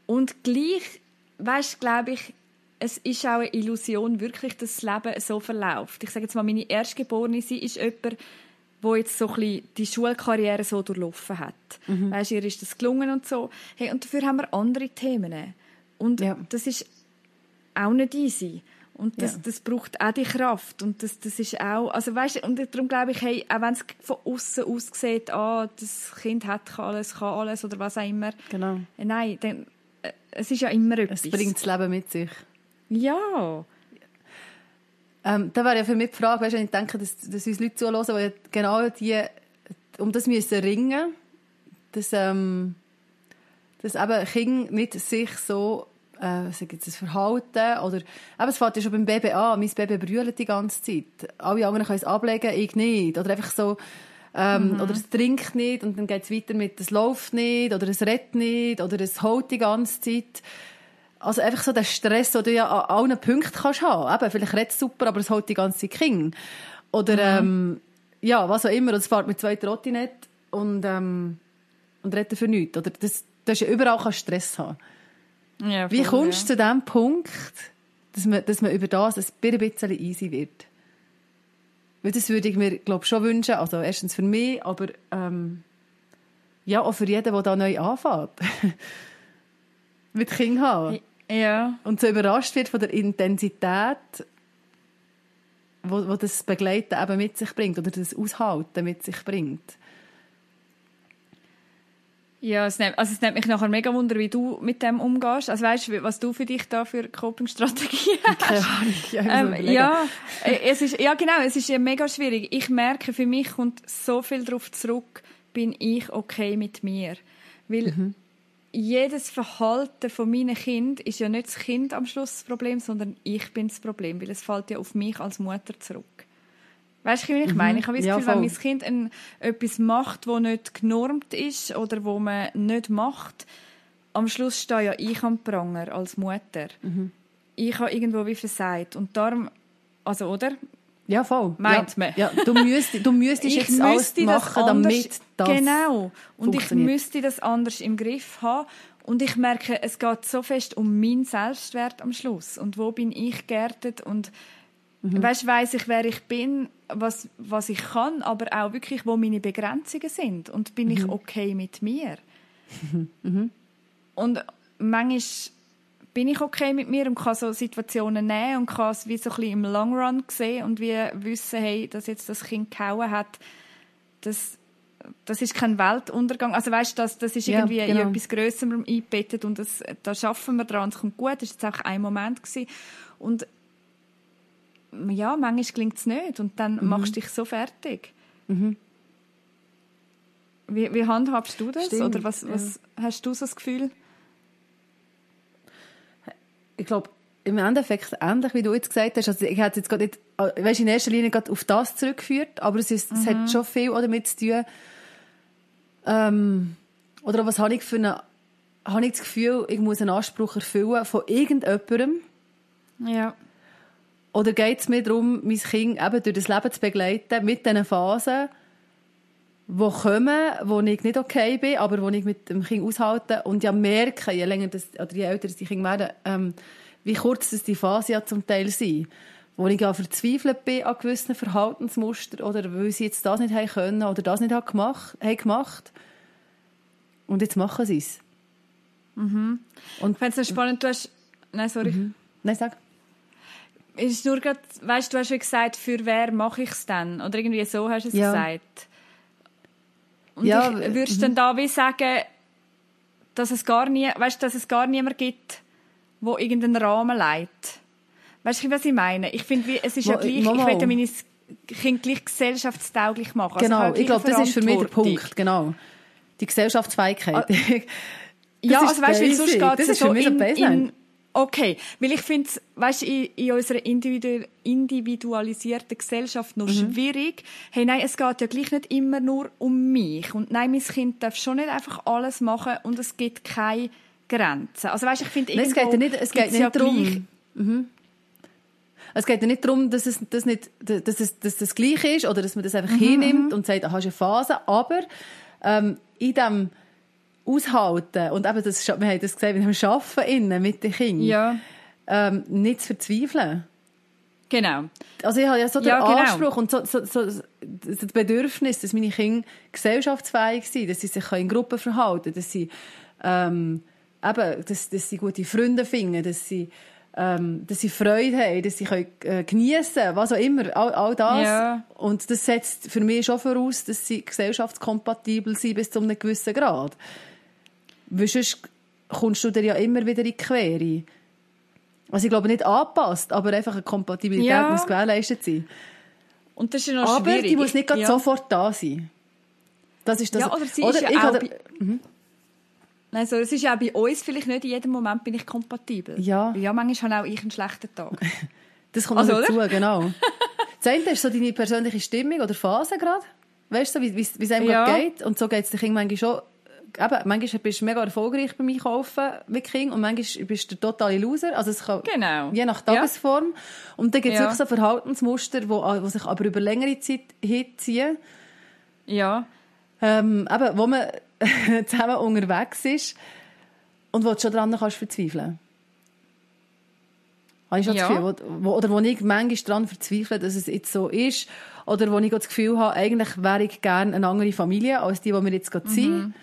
Und gleich, weißt, glaube ich, es ist auch eine Illusion wirklich, dass das Leben so verläuft. Ich sage jetzt mal, meine Erstgeborene, sie ist jemand, wo jetzt so ein die Schulkarriere so durchlaufen hat. Mhm. Weißt, ihr ist das gelungen und so. Hey, und dafür haben wir andere Themen. Und Ja. das ist auch nicht easy. Und das, Ja. das braucht auch die Kraft. Und das, das ist auch, also weißt, und darum glaube ich, hey, auch wenn es von außen aussieht, ah, das Kind hat alles, kann alles oder was auch immer. Genau. Äh, Nein, dann, äh, es ist ja immer etwas. Es bringt das Leben mit sich. Ja. Ähm, da wäre ja für mich die Frage, weißt, wenn ich denke, dass, dass uns Leute zuhören, die ja genau die, um das müssen ringen, dass, ähm, dass eben Kinder nicht sich so, äh, sag jetzt, das Verhalten oder, eben, es fängt ja schon beim Baby an, mein Baby brüllt die ganze Zeit. Alle anderen können es ablegen, ich nicht. Oder einfach so, Ähm, Oder es trinkt nicht und dann geht es weiter mit, es läuft nicht oder es redet nicht oder es holt die ganze Zeit. Also einfach so der Stress, den du ja an allen Punkten kannst haben. Eben, vielleicht redet es super, aber es holt die ganze King. Oder ähm, ja, was auch immer. Und es fährt mit zwei Trottinett und, ähm, und redet für nichts. Oder das, das ist ja überall kann Stress haben. Ja, Wie kommst du zu dem Punkt, dass man, dass man über das ein bisschen easy wird? Weil das würde ich mir, glaube schon wünschen. Also erstens für mich, aber ähm, ja, auch für jeden, der da neu anfängt. Mit Kindern haben. Ja. Und so überrascht wird von der Intensität, wo, wo das Begleiten eben mit sich bringt oder das Aushalten mit sich bringt. Ja, es nimmt, also es nimmt mich nachher mega wunder, wie du mit dem umgehst. Also weißt du, was du für dich da für Coping-Strategien hast? Keine Ahnung. Ähm, ja, äh, es ist, ja, genau, es ist ja mega schwierig. Ich merke, für mich kommt so viel darauf zurück, bin ich okay mit mir. Weil Mhm. Jedes Verhalten von meinen Kind ist ja nicht das Kind am Schluss das Problem, sondern ich bin das Problem, weil es fällt ja auf mich als Mutter zurück. Weißt du, wie ich meine? Ich habe das Mhm. Ja, Gefühl, wenn voll. mein Kind ein, etwas macht, wo nicht genormt ist oder wo man nicht macht, am Schluss stehe ja ich am Pranger als Mutter. Mhm. Ich habe irgendwo wie versagt. Und darum, also, oder? Ja, voll. Meint ja. man. Ja, du müsstest, du müsstest jetzt alles müsste machen, anders, damit das Genau. Und ich müsste das anders im Griff haben. Und ich merke, es geht so fest um meinen Selbstwert am Schluss. Und wo bin ich geerdet und Mhm. weißt, weiss ich, wer ich bin, was, was ich kann, aber auch wirklich, wo meine Begrenzungen sind. Und bin Mhm. ich okay mit mir? Und manchmal bin ich okay mit mir und kann so Situationen nehmen und kann es wie so ein bisschen im Long Run sehen und wie wissen, hey, dass jetzt das Kind gehauen hat, das, das ist kein Weltuntergang. Also weißt du, das, das ist Ja, irgendwie genau. in etwas Größerem eingebettet und das, da schaffen wir dran, es kommt gut. Das war jetzt auch ein Moment gewesen. und ja, manchmal gelingt es nicht und dann Mhm. machst du dich so fertig. Wie, wie handhabst du das? Stimmt, Oder was, was hast du so das Gefühl? Ich glaube, im Endeffekt ähnlich, wie du jetzt gesagt hast. Also ich hätte jetzt gerade nicht, äh, weißt, in erster Linie gerade auf das zurückgeführt, aber es, ist, es Mhm. hat schon viel damit zu tun. Ähm, oder was habe ich für eine, habe ich das Gefühl, ich muss einen Anspruch erfüllen von irgendjemandem? Ja. Oder geht es mir darum, mein Kind eben durch das Leben zu begleiten, mit diesen Phasen, die kommen, wo ich nicht okay bin, aber wo ich mit dem Kind aushalte und ja merke, je länger das, oder je älter die Kinder werden, ähm, wie kurz das die Phase ja zum Teil sind. Wo ich ja verzweifelt bin an gewissen Verhaltensmustern oder weil sie jetzt das nicht haben können oder das nicht haben gemacht, haben gemacht. Und jetzt machen sie es. Ich finde es spannend, du hast... Nein, sorry. Nein, sag. Es ist nur grad, weißt, du hast ja gesagt, für wer mache ich es dann? Oder irgendwie so hast du es Ja. gesagt. Und Ja, ich äh, würdest dann da wie sagen, dass es gar nie, weißt, dass es gar niemand gibt, wo irgendeinen Rahmen leitet. Weißt du, was ich meine? Ich finde, es ist ja Mo- gleich, ich Mama. will ja meine Kinder gleich gesellschaftstauglich machen. Also Genau, habe ich glaube, das ist für mich der. Punkt, genau. Die Gesellschaftsfähigkeit. Ja, Das ist also weißt du, sonst geht es so in, in Okay, weil ich finde, weißt, in, in unserer individu individualisierten Gesellschaft noch Mhm. schwierig. Hey, nein, es geht ja gleich nicht immer nur um mich. Und nein, mein Kind darf schon nicht einfach alles machen und es gibt keine Grenzen. Also weißt, ich finde, es geht ja nicht, es geht gibt's ja nicht darum. Mhm. Es geht ja nicht darum, dass es, das nicht, dass es, dass das gleich ist oder dass man das Mhm, einfach hinnimmt und sagt, ah, hast eine Phase. Aber ähm, in dem Aushalten und eben das, wir haben das gesehen, mit dem Arbeiten innen mit den Kindern, Ja, ähm, nicht zu verzweifeln. genau. Also ich habe ja so den Ja, genau. Anspruch und so, so, so, das Bedürfnis, dass meine Kinder gesellschaftsfähig sind, dass sie sich in Gruppen verhalten können, dass sie, ähm, eben, dass, dass sie gute Freunde finden, dass sie, ähm, dass sie Freude haben, dass sie können, äh, geniessen was auch immer, all, all das. Ja. Und das setzt für mich schon voraus, dass sie gesellschaftskompatibel sind bis zu einem gewissen Grad. Weil sonst kommst du dir ja immer wieder in die Quere. Also ich glaube nicht angepasst, aber einfach eine Kompatibilität Ja. muss gewährleistet sein. Und das ist ja noch Aber schwierig. die muss nicht ja. sofort da sein. Das ist das. Ja, oder sie ist ich ja auch habe- bei- Nein, so, es ist ja auch bei uns vielleicht nicht in jedem Moment bin ich kompatibel. Ja. Ja, manchmal habe auch ich einen schlechten Tag. Das kommt Also, dazu, genau. Das eine ist so deine persönliche Stimmung oder Phase gerade. weißt du, wie wie es einem Ja. geht. Und so geht es Kindern manchmal schon. Eben, manchmal bist du mega erfolgreich beim Einkaufen mit Kind und manchmal bist du der totale Loser. Also es kann, Genau. Je nach Ja. Tagesform. Und dann gibt es Ja. wirklich so Verhaltensmuster, die wo sich aber über längere Zeit hinziehen. Ja. Ähm, eben, wo man zusammen unterwegs ist und wo du schon dran kannst verzweifeln. Habe ich schon Ja. das Gefühl, wo, wo, oder wo ich manchmal daran verzweifle, dass es jetzt so ist, oder wo ich das Gefühl habe, eigentlich wäre ich gerne eine andere Familie als die, die wir jetzt gerade Mhm. sind.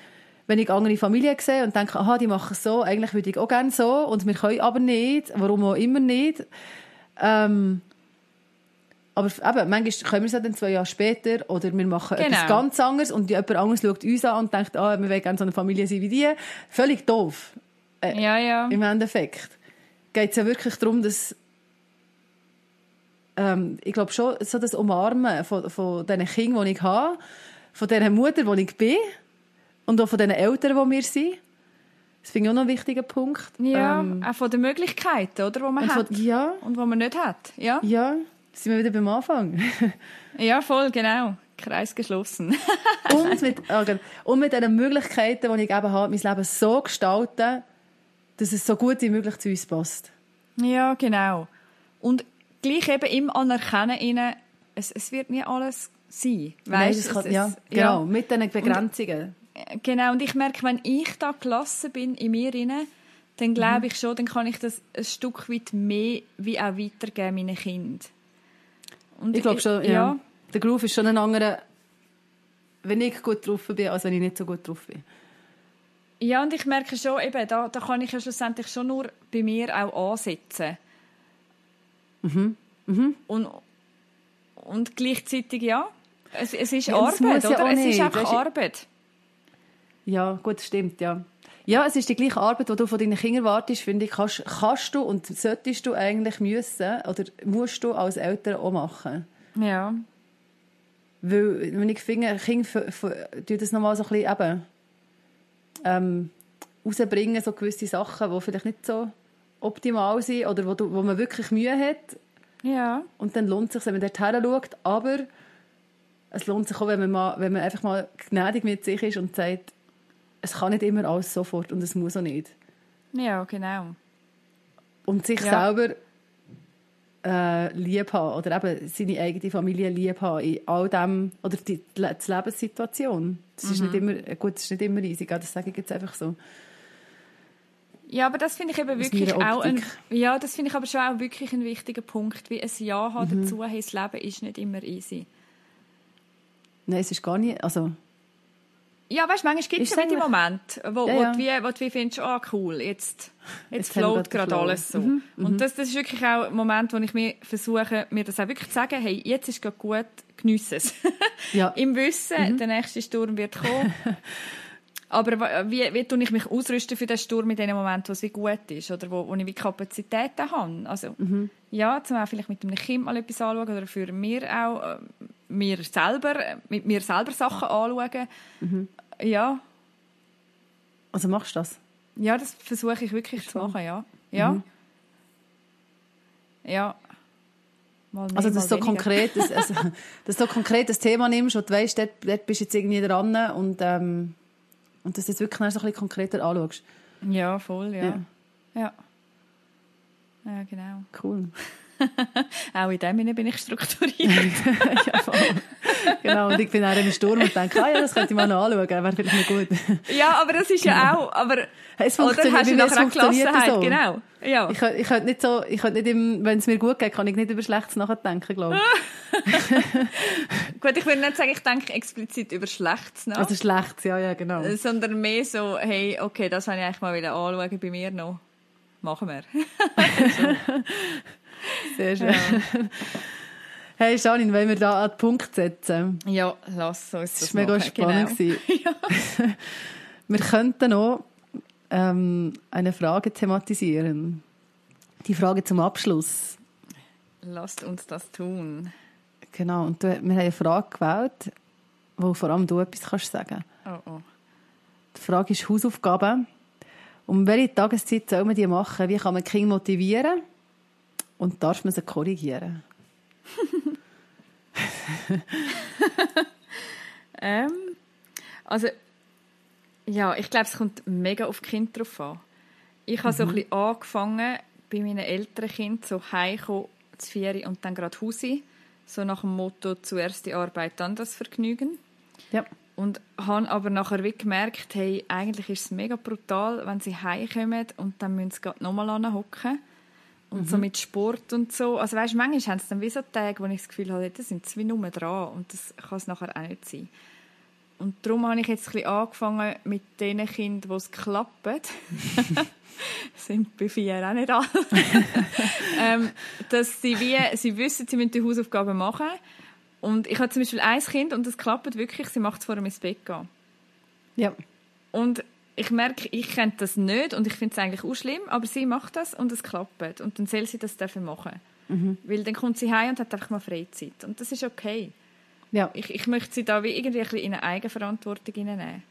Wenn ich andere Familien sehe und denke, aha, die machen es so, eigentlich würde ich auch gerne so, und wir können aber nicht, warum auch immer nicht. Ähm, aber eben, manchmal können wir es ja dann zwei Jahre später oder wir machen Genau. etwas ganz anderes und jemand anderes schaut uns an und denkt, ah, wir wollen gerne so eine Familie sein wie die. Völlig doof. Ja, ja. Im Endeffekt geht es ja wirklich darum, dass ähm, ich glaube schon, so das Umarmen von, von diesen Kindern, die ich habe, von dieser Mutter, die ich bin und auch von diesen Eltern, die wir sind. Das finde ich auch noch einen wichtigen Punkt. Ja, Ähm, auch von den Möglichkeiten, oder, die man und hat von, ja, und die man nicht hat. Ja, ja, sind wir wieder beim Anfang. ja voll, genau. Kreis geschlossen. und, mit, ah, genau. und mit den Möglichkeiten, die ich eben habe, mein Leben so gestalten, dass es so gut wie möglich zu uns passt. ja, genau. Und gleich eben im Anerkennen, es, es wird nie alles sein. Nein, Weißt, das kann, es, ja, es, genau, mit diesen Begrenzungen. Genau, und ich merke, wenn ich da gelassen bin in mir rein, dann glaube ich schon, dann kann ich das ein Stück weit mehr wie auch weitergeben meinen Kind. Und Ich glaube schon, ja. ja. Der Groove ist schon ein anderer, wenn ich gut drauf bin, als wenn ich nicht so gut drauf bin. Ja, und ich merke schon, eben, da, da kann ich ja schlussendlich schon nur bei mir auch ansetzen. Mhm. Und, und gleichzeitig, ja, es, es ist Ja, es Arbeit, ja oder? auch es ist einfach weisst du- Arbeit. Ja, gut, stimmt, ja. Ja, es ist die gleiche Arbeit, die du von deinen Kindern wartest, finde ich, kannst, kannst du und solltest du eigentlich müssen oder musst du als Eltern auch machen. Ja. Weil, wenn ich finde, Kinder tun das nochmal so ein bisschen eben, ähm, rausbringen, so gewisse Sachen, die vielleicht nicht so optimal sind oder wo, du, wo man wirklich Mühe hat. Ja. Und dann lohnt es sich, wenn man dort her schaut. Aber es lohnt sich auch, wenn man, mal, wenn man einfach mal gnädig mit sich ist und sagt, es kann nicht immer alles sofort und es muss auch nicht. Ja, genau. Und sich Ja. selber äh, lieb haben oder eben seine eigene Familie lieb haben in all dem, oder die, die Lebenssituation. Das ist nicht Mhm. immer, gut, das ist nicht immer riesig, das sage ich jetzt einfach so. Ja, aber das finde ich eben wirklich auch ein, ja, das finde ich aber schon auch wirklich ein wichtiger Punkt, wie ein Ja haben Mhm. dazu, hey, das Leben ist nicht immer easy. Nein, es ist gar nicht, also, Ja, weißt du, manchmal gibt es ja eigentlich- Momente, wo, Ja, wo, du wie, wo du wie findest, ah cool, jetzt, jetzt, Jetzt float gerade alles so. Mhm, Und das, das ist wirklich auch ein Moment, wo ich mir versuche, mir das auch wirklich zu sagen, hey, jetzt ist gerade gut, geniesse es. ja. Im Wissen, der nächste Sturm wird kommen. Aber wa- wie, wie tue ich mich ausrüsten für den Sturm in dem Moment, wo es wie gut ist oder wo, wo ich wie Kapazitäten habe? Also, ja, zum auch vielleicht mit einem Kind mal etwas anschauen oder für mir auch äh, mir selber, äh, mit mir selber Sachen anschauen. Ja, Also machst du das? ja, das versuche ich wirklich zu machen, ja. Ja. Ja. Mal mehr, Also, dass du so konkret, dass, also, dass du so konkret das Thema nimmst und du weißt, dort, dort bist du jetzt irgendwie dran und, ähm, und dass du das wirklich dann so ein bisschen konkreter anschaust. Ja, voll, ja. Ja. Ja, ja genau. Cool. Auch in dem Sinne bin ich strukturiert. ja, genau, und ich bin auch im Sturm und denke, ah ja, das könnte ich mal noch anschauen, wäre vielleicht noch gut. ja, aber das ist ja auch. Aber, Es oder funktioniert, hast du nachher Gelassenheit? so. Genau. Ja. Ich, ich könnte nicht so, ich könnte nicht im, wenn es mir gut geht, kann ich nicht über Schlechtes nachdenken, glaube ich. Gut, ich würde nicht sagen, ich denke explizit über Schlechtes nach, Also Schlechtes, ja, ja, genau. äh, sondern mehr so, hey, okay, das wollte ich eigentlich mal wieder anschauen bei mir noch. Machen wir. Sehr schön. Hey, Janine, wollen wir da an den Punkt setzen? Ja, lass uns Das das war mega spannend. Genau. gewesen. Wir könnten noch ähm, eine Frage thematisieren. Die Frage zum Abschluss. Lasst uns das tun. Genau, und du, wir haben eine Frage gewählt, wo vor allem du etwas kannst sagen Oh, oh. Die Frage ist Hausaufgaben. Um welche Tageszeit soll man die machen? Wie kann man Kinder motivieren? Und darf man sie korrigieren? Ähm, also, ja, ich glaube, es kommt mega auf die Kinder drauf an. Ich habe mhm. so ein bisschen angefangen, bei meinen älteren Kindern so heimkommen, zu Ferien und dann gerade Hausi. So nach dem Motto, zuerst die Arbeit, dann das Vergnügen. Ja. Und habe aber nachher wie gemerkt, hey, eigentlich ist es mega brutal, wenn sie heimkommen und dann müssen sie gerade nochmal anhocken. Und mhm. so mit Sport und so. Also weißt, manchmal haben sie dann wie so Tage, wo ich das Gefühl habe, das sind zwei Nummern dran und das kann es nachher auch nicht sein. Und darum habe ich jetzt ein bisschen angefangen mit den Kindern, die es klappt. sind bei vier auch nicht alle. ähm, dass sie wie, sie wissen, sie müssen die Hausaufgaben machen und ich habe zum Beispiel ein Kind und das klappt wirklich, sie macht es vor dem ins Bett gehen. Ja. Und ich merke, ich kenne das nicht und ich finde es eigentlich auch schlimm, aber sie macht das und es klappt. Und dann soll sie das dürfen machen. Mhm. Weil dann kommt sie heim und hat einfach mal Freizeit. Und das ist okay. Ja. Ich, ich möchte sie da wie irgendwie ein bisschen in eine Eigenverantwortung hineinnehmen.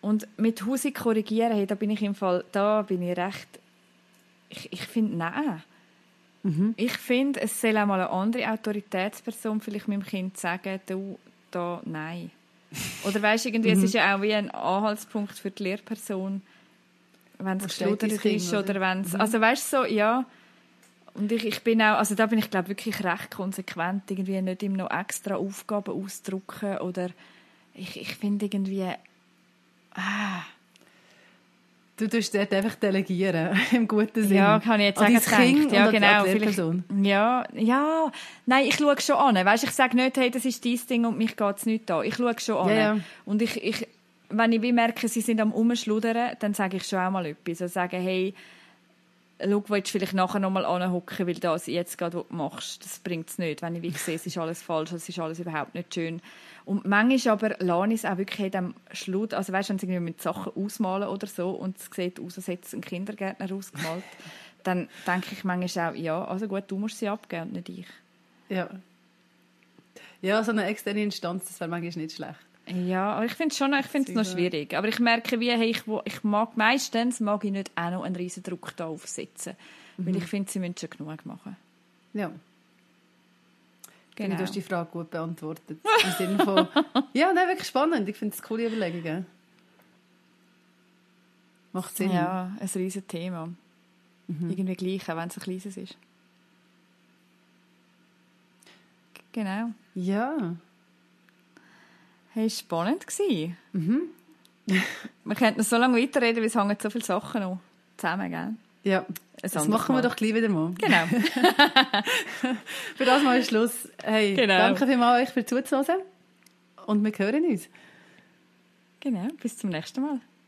Und mit Hausi korrigieren, hey, da bin ich im Fall, da bin ich recht, ich, ich finde, nein. Mhm. Ich finde, es soll auch mal eine andere Autoritätsperson vielleicht meinem Kind sagen, du, da, nein. Oder weißt irgendwie, mhm. es ist ja auch wie ein Anhaltspunkt für die Lehrperson, wenn es geschludert ist oder, oder wenn es, mhm. also weißt du, so, ja. Und ich, ich bin auch, also da bin ich glaube wirklich recht konsequent, irgendwie nicht ihm noch extra Aufgaben ausdrucken oder ich, ich finde irgendwie, ah, Du tust dort einfach delegieren, im guten Sinne. Ja, kann ich jetzt sagen, kind ja, genau. Ja, ja. Nein, ich schaue schon an. Weißt, ich sage nicht, hey, das ist dein Ding und mich geht es nicht an. Ich schaue schon an. Ja. Und ich, ich, wenn ich merke, sie sind am Umschludern, dann sage ich schon auch mal etwas. Also sage, hey, schau, willst du vielleicht nachher noch mal anhocken, weil das jetzt gerade machst, das bringt es nicht. Wenn ich wie sehe, es ist alles falsch, es ist alles überhaupt nicht schön. Und manchmal aber lasse ich es auch wirklich in diesem Schlut, also weißt, wenn sie irgendwie mit Sachen ausmalen oder so und es sieht aus, als hätte es ein Kindergärtner ausgemalt, dann denke ich manchmal auch, ja, also gut, du musst sie abgeben und nicht ich. Ja. Ja, so eine externe Instanz, das wäre manchmal nicht schlecht. Ja, aber ich finde es schon, ich finde es noch schwierig. Aber ich merke, wie, hey, ich, ich mag meistens mag ich nicht auch noch einen riesen Druck da aufsetzen, mhm. weil ich finde, sie müssen schon genug machen. Ja. Genau. Du hast die Frage gut beantwortet. Im Sinne von, ja, nein, wirklich spannend. Ich finde es coole Überlegungen. Macht Sinn. Ja, ein riesiges Thema. Mhm. Irgendwie gleich, auch wenn es ein kleines ist. Genau. Ja. Hey, spannend. Mhm. Wir könnten so lange weiterreden, weil es hängen so viele Sachen noch zusammen, gell? Ja, das machen wir doch gleich wieder mal. Genau. für das mal Schluss. Hey, genau. danke vielmals euch für zuzuhören und wir hören uns. Genau, bis zum nächsten Mal.